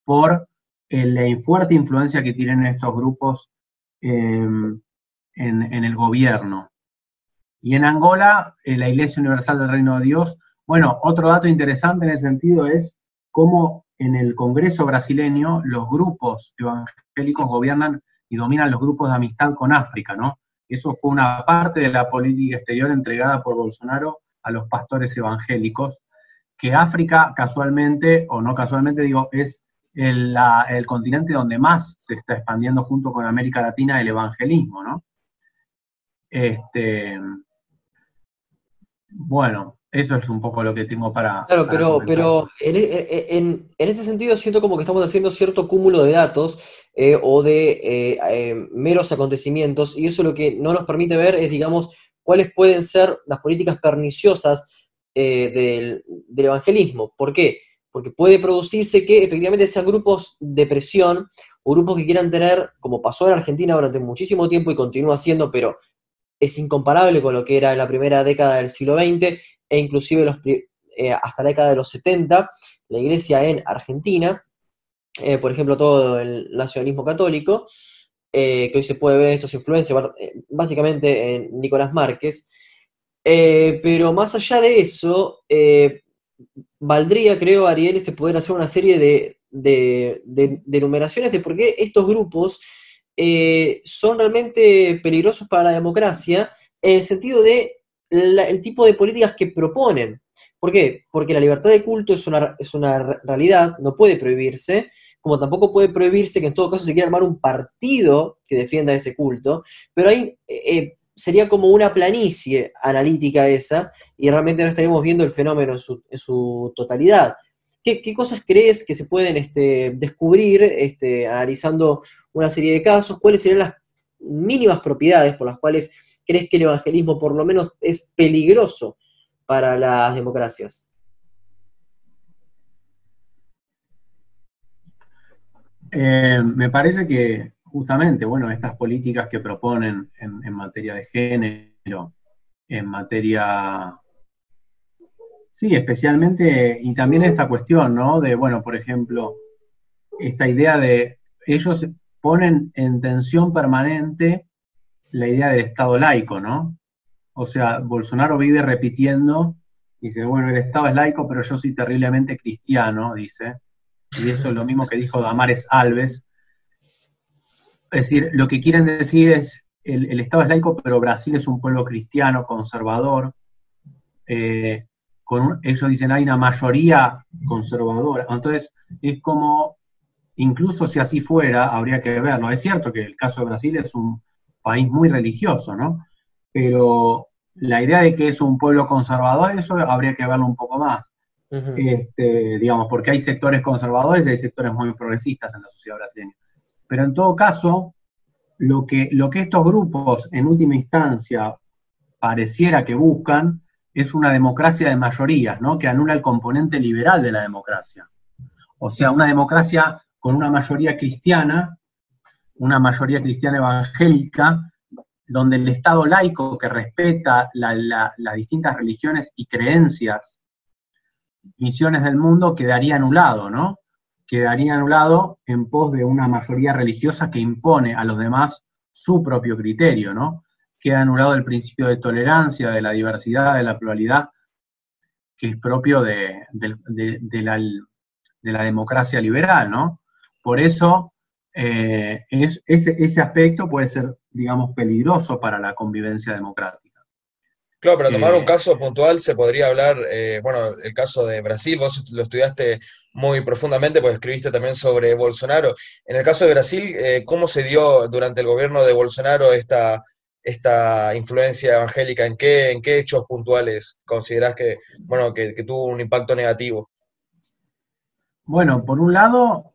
Por eh, la fuerte influencia que tienen estos grupos em, en, el gobierno. Y en Angola, en la Iglesia Universal del Reino de Dios, bueno, otro dato interesante en ese sentido es cómo en el Congreso brasileño los grupos evangélicos gobiernan y dominan los grupos de amistad con África, ¿no? Eso fue una parte de la política exterior entregada por Bolsonaro a los pastores evangélicos, que África casualmente, o no casualmente digo, es el, continente donde más se está expandiendo junto con América Latina el evangelismo, ¿no? Este, bueno, eso es un poco lo que tengo para... Claro, pero, pero en, en, este sentido siento como que estamos haciendo cierto cúmulo de datos eh, o de eh, eh, meros acontecimientos y eso lo que no nos permite ver es, digamos, cuáles pueden ser las políticas perniciosas eh, del, evangelismo. ¿Por qué? Porque puede producirse que efectivamente sean grupos de presión o grupos que quieran tener, como pasó en Argentina durante muchísimo tiempo y continúa siendo, pero es incomparable con lo que era en la primera década del siglo XX e inclusive eh, hasta la década de los 70, la iglesia en Argentina, eh, por ejemplo, todo el nacionalismo católico, eh, que hoy se puede ver estos influencias, eh, básicamente en Nicolás Márquez. Eh, pero más allá de eso, valdría, creo, Ariel, este poder hacer una serie de, de, de, de por qué estos grupos son realmente peligrosos para la democracia, en el sentido de el tipo de políticas que proponen. ¿Por qué? Porque la libertad de culto es una, es una realidad, no puede prohibirse, como tampoco puede prohibirse que en todo caso se quiera armar un partido que defienda ese culto, pero ahí eh, eh, sería como una planicie analítica esa, y realmente no estaríamos viendo el fenómeno en su, totalidad. ¿Qué, cosas crees que se pueden este, descubrir este, analizando una serie de casos? ¿Cuáles serían las mínimas propiedades por las cuales crees que el evangelismo por lo menos es peligroso para las democracias? Eh, me parece que justamente, bueno, estas políticas que proponen en, materia de género, en materia Sí, especialmente, y también esta cuestión, ¿no? De, bueno, por ejemplo, esta idea de, ellos ponen en tensión permanente la idea del Estado laico, ¿no? O sea, Bolsonaro vive repitiendo, dice, bueno, el Estado es laico, pero yo soy terriblemente cristiano, dice y eso es lo mismo que dijo Damares Alves. Es decir, lo que quieren decir es, el, Estado es laico, pero Brasil es un pueblo cristiano, conservador. Eh, con ellos dicen, hay una mayoría conservadora. Entonces, es como, incluso si así fuera, habría que verlo. Es cierto que el caso de Brasil es un país muy religioso, ¿no? Pero la idea de que es un pueblo conservador, eso habría que verlo un poco más este, digamos, porque hay sectores conservadores y hay sectores muy progresistas en la sociedad brasileña. Pero en todo caso, lo que, lo que estos grupos en última instancia pareciera que buscan es una democracia de mayorías, ¿no? Que anula el componente liberal de la democracia. O sea, una democracia con una mayoría cristiana, una mayoría cristiana evangélica, donde el Estado laico que respeta las distintas religiones y creencias, misiones del mundo, quedaría anulado, ¿no? Quedaría anulado en pos de una mayoría religiosa que impone a los demás su propio criterio, ¿no? Queda anulado el principio de tolerancia, de la diversidad, de la pluralidad, que es propio de, la, democracia liberal, ¿no? Por eso eh, ese aspecto puede ser digamos, peligroso para la convivencia democrática. Claro, pero tomar un caso puntual se podría hablar, eh, bueno, el caso de Brasil, vos lo estudiaste muy profundamente, pues escribiste también sobre Bolsonaro. En el caso de Brasil, eh, ¿cómo se dio durante el gobierno de Bolsonaro esta, esta influencia evangélica? ¿En qué, ¿En qué hechos puntuales considerás que, bueno, que, que tuvo un impacto negativo? Bueno, por un lado,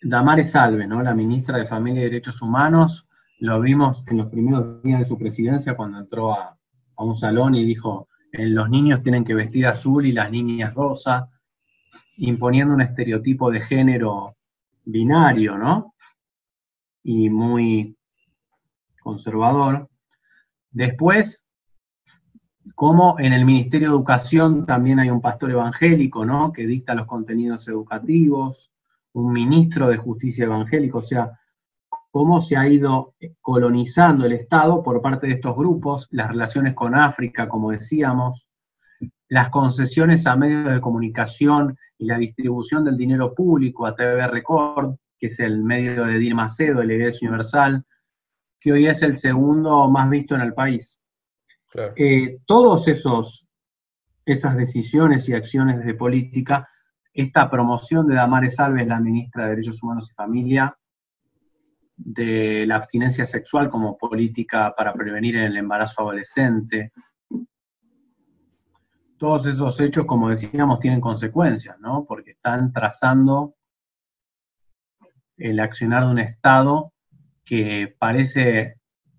Damares Salve, ¿no? la ministra de Familia y Derechos Humanos, lo vimos en los primeros días de su presidencia cuando entró a, un salón y dijo, eh, los niños tienen que vestir azul y las niñas rosa, imponiendo un estereotipo de género binario, ¿no? Y muy conservador. Después, como en el Ministerio de Educación también hay un pastor evangélico, ¿no? Que dicta los contenidos educativos, un ministro de Justicia evangélico, o sea, cómo se ha ido colonizando el Estado por parte de estos grupos, las relaciones con África, como decíamos, las concesiones a medios de comunicación y la distribución del dinero público a TV Record, que es el medio de Dilma Macedo, el Iglesia Universal, que hoy es el segundo más visto en el país. Eh, todos esos esas decisiones y acciones de política, esta promoción de Damares Alves, la ministra de Derechos Humanos y Familia, de la abstinencia sexual como política para prevenir el embarazo adolescente. Todos esos hechos, como decíamos, tienen consecuencias, ¿no? Porque están trazando el accionar de un Estado que parece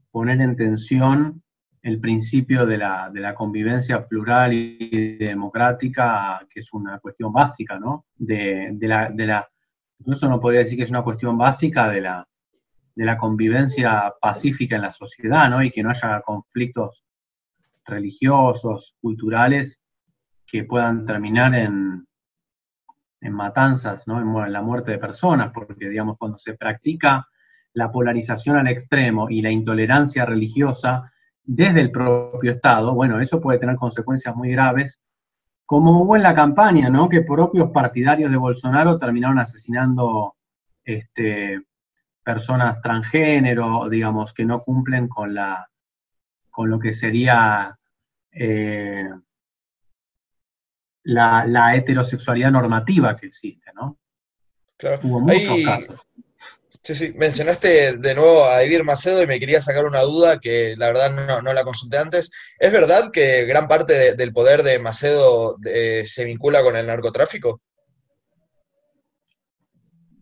poner en tensión el principio de la, convivencia plural y democrática, que es una cuestión básica, ¿no? De, la, de la, incluso no podría decir que es una cuestión básica de la, de la convivencia pacífica en la sociedad, ¿no? Y que no haya conflictos religiosos, culturales, que puedan terminar en, en matanzas, ¿no? En, la muerte de personas, porque, digamos, cuando se practica la polarización al extremo y la intolerancia religiosa desde el propio Estado, bueno, eso puede tener consecuencias muy graves, como hubo en la campaña, ¿no? Que propios partidarios de Bolsonaro terminaron asesinando este, personas transgénero, digamos, que no cumplen con la con lo que sería eh, la, heterosexualidad normativa que existe, ¿no? Claro. Hubo muchos casos. Sí, sí, mencionaste de nuevo a Edir Macedo y me quería sacar una duda que la verdad no, la consulté antes. ¿Es verdad que gran parte del poder de Macedo eh, se vincula con el narcotráfico?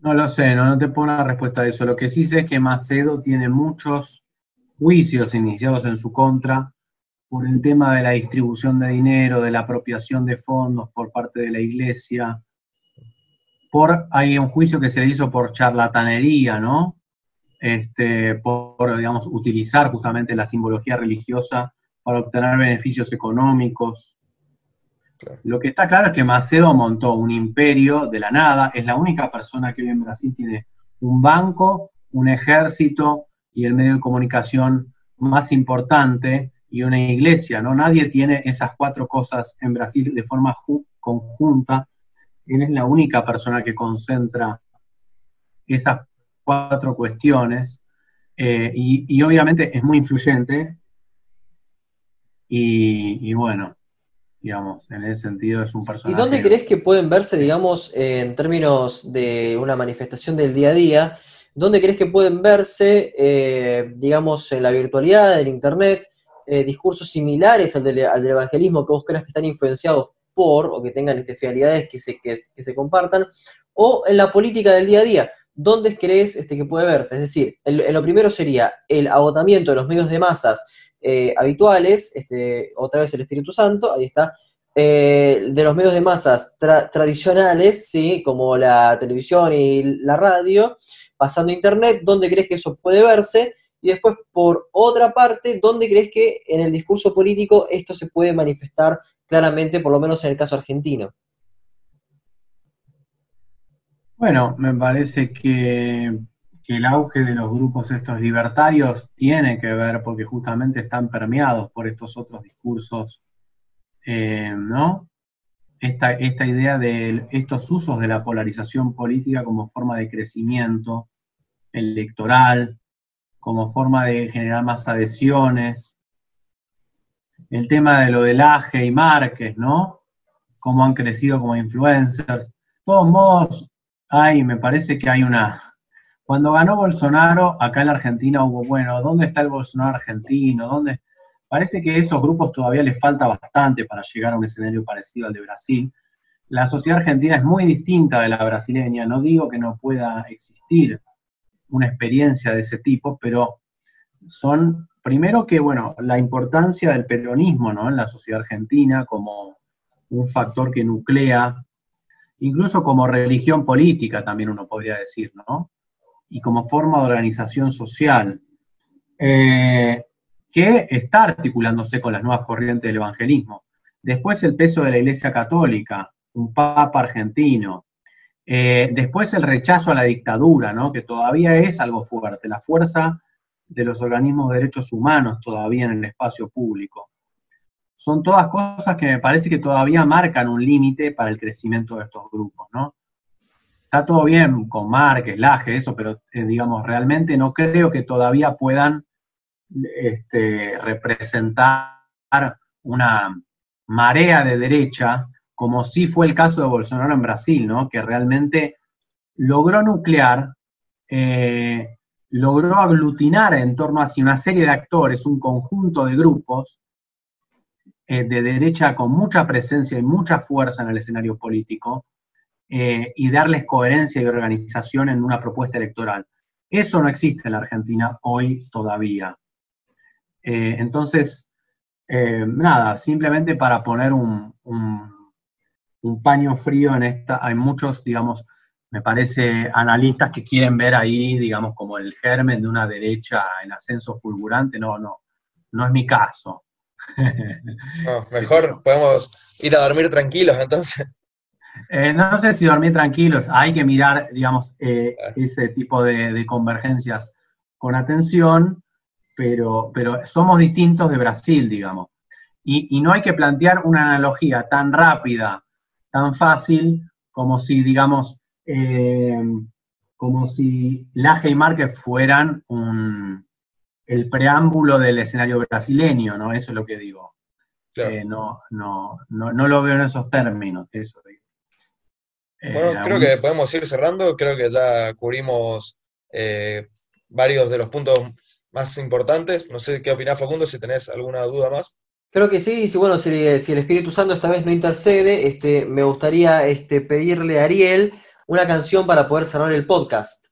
No lo sé, no, te pongo una respuesta a eso. Lo que sí sé es que Macedo tiene muchos juicios iniciados en su contra por el tema de la distribución de dinero, de la apropiación de fondos por parte de la iglesia. Por, hay un juicio que se hizo por charlatanería, ¿no? Este, por, digamos, utilizar justamente la simbología religiosa para obtener beneficios económicos. Lo que está claro es que Macedo montó un imperio de la nada, es la única persona que hoy en Brasil tiene un banco, un ejército y el medio de comunicación más importante y una iglesia, ¿no? Nadie tiene esas cuatro cosas en Brasil de forma conjunta. Él es la única persona que concentra esas cuatro cuestiones eh, y, obviamente es muy influyente y bueno, digamos, en ese sentido es un personaje. ¿Y dónde crees que pueden verse, digamos, en términos de una manifestación del día a día, dónde crees que pueden verse, eh, digamos, en la virtualidad, en Internet, eh, discursos similares al del, evangelismo que vos creas que están influenciados por, o que tengan este, finalidades que se, que, se compartan, o en la política del día a día? ¿dónde crees este, que puede verse? Es decir, en, lo primero sería el agotamiento de los medios de masas eh, habituales, este, otra vez el Espíritu Santo, ahí está, eh, de los medios de masas tradicionales, ¿sí? como la televisión y la radio, pasando a Internet, ¿dónde crees que eso puede verse? Y después, por otra parte, ¿dónde crees que en el discurso político esto se puede manifestar claramente, por lo menos en el caso argentino? Bueno, me parece que, el auge de los grupos estos libertarios tiene que ver porque justamente están permeados por estos otros discursos, eh, ¿no? Esta, esta idea de estos usos de la polarización política como forma de crecimiento electoral, como forma de generar más adhesiones. El tema de lo del Aje y Márquez, ¿no? Cómo han crecido como influencers. De todos modos, me parece que hay una... Cuando ganó Bolsonaro, acá en la Argentina hubo, bueno, ¿dónde está el Bolsonaro argentino? Parece que a esos grupos todavía les falta bastante para llegar a un escenario parecido al de Brasil. La sociedad argentina es muy distinta de la brasileña, no digo que no pueda existir una experiencia de ese tipo, pero son, primero que, bueno, la importancia del peronismo en la sociedad argentina como un factor que nuclea, incluso como religión política también uno podría decir, ¿no? Y como forma de organización social, eh, que está articulándose con las nuevas corrientes del evangelismo. Después el peso de la Iglesia Católica, un papa argentino, eh, después el rechazo a la dictadura, ¿no? que todavía es algo fuerte, la fuerza de los organismos de derechos humanos todavía en el espacio público. Son todas cosas que me parece que todavía marcan un límite para el crecimiento de estos grupos, ¿no? Está todo bien con Márquez, Laje, eso, pero eh, digamos, realmente no creo que todavía puedan este, representar una marea de derecha como sí fue el caso de Bolsonaro en Brasil, ¿no? que realmente logró nuclear, eh, logró aglutinar en torno a una serie de actores, un conjunto de grupos eh, de derecha con mucha presencia y mucha fuerza en el escenario político, eh, y darles coherencia y organización en una propuesta electoral. Eso no existe en la Argentina hoy todavía. entonces, nada, simplemente para poner un un paño frío en esta, hay muchos, digamos, me parece, analistas que quieren ver ahí, digamos, como el germen de una derecha en ascenso fulgurante, no, no, no es mi caso. [LAUGHS] mejor podemos ir a dormir tranquilos entonces. Eh, no sé si dormir tranquilos, hay que mirar, digamos, eh, ah. ese tipo de, convergencias con atención, pero, pero somos distintos de Brasil, digamos. Y, y no hay que plantear una analogía tan rápida tan fácil como si, digamos, eh, como si Laje y Márquez fueran el preámbulo del escenario brasileño, ¿no? Eso es lo que digo. Eh, no, no, no, lo veo en esos términos, eso eh, bueno, creo que podemos ir cerrando, creo que ya cubrimos varios de los puntos más importantes. No sé qué opinás, Facundo, si tenés alguna duda más. Creo que sí, y bueno, si, el Espíritu Santo esta vez no intercede, este, me gustaría este, pedirle a Ariel una canción para poder cerrar el podcast.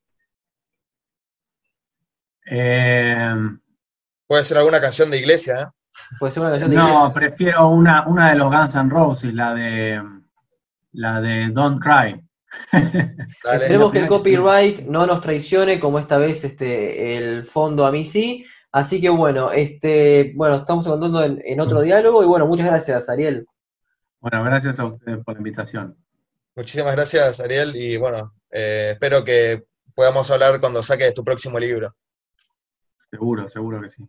Em, Puede ser alguna canción de iglesia, ¿eh? Puede ser una canción de iglesia. No, prefiero una, una de los Guns N' Roses, la de la de Don't Cry. [LAUGHS] Esperemos que el copyright no nos traicione, como esta vez este, el fondo a mí sí. Así que bueno, este, bueno, estamos contando en, otro diálogo y bueno, muchas gracias, Ariel. Bueno, gracias a ustedes por la invitación. Muchísimas gracias, Ariel, y bueno, eh, espero que podamos hablar cuando saques tu próximo libro. Seguro, seguro que sí.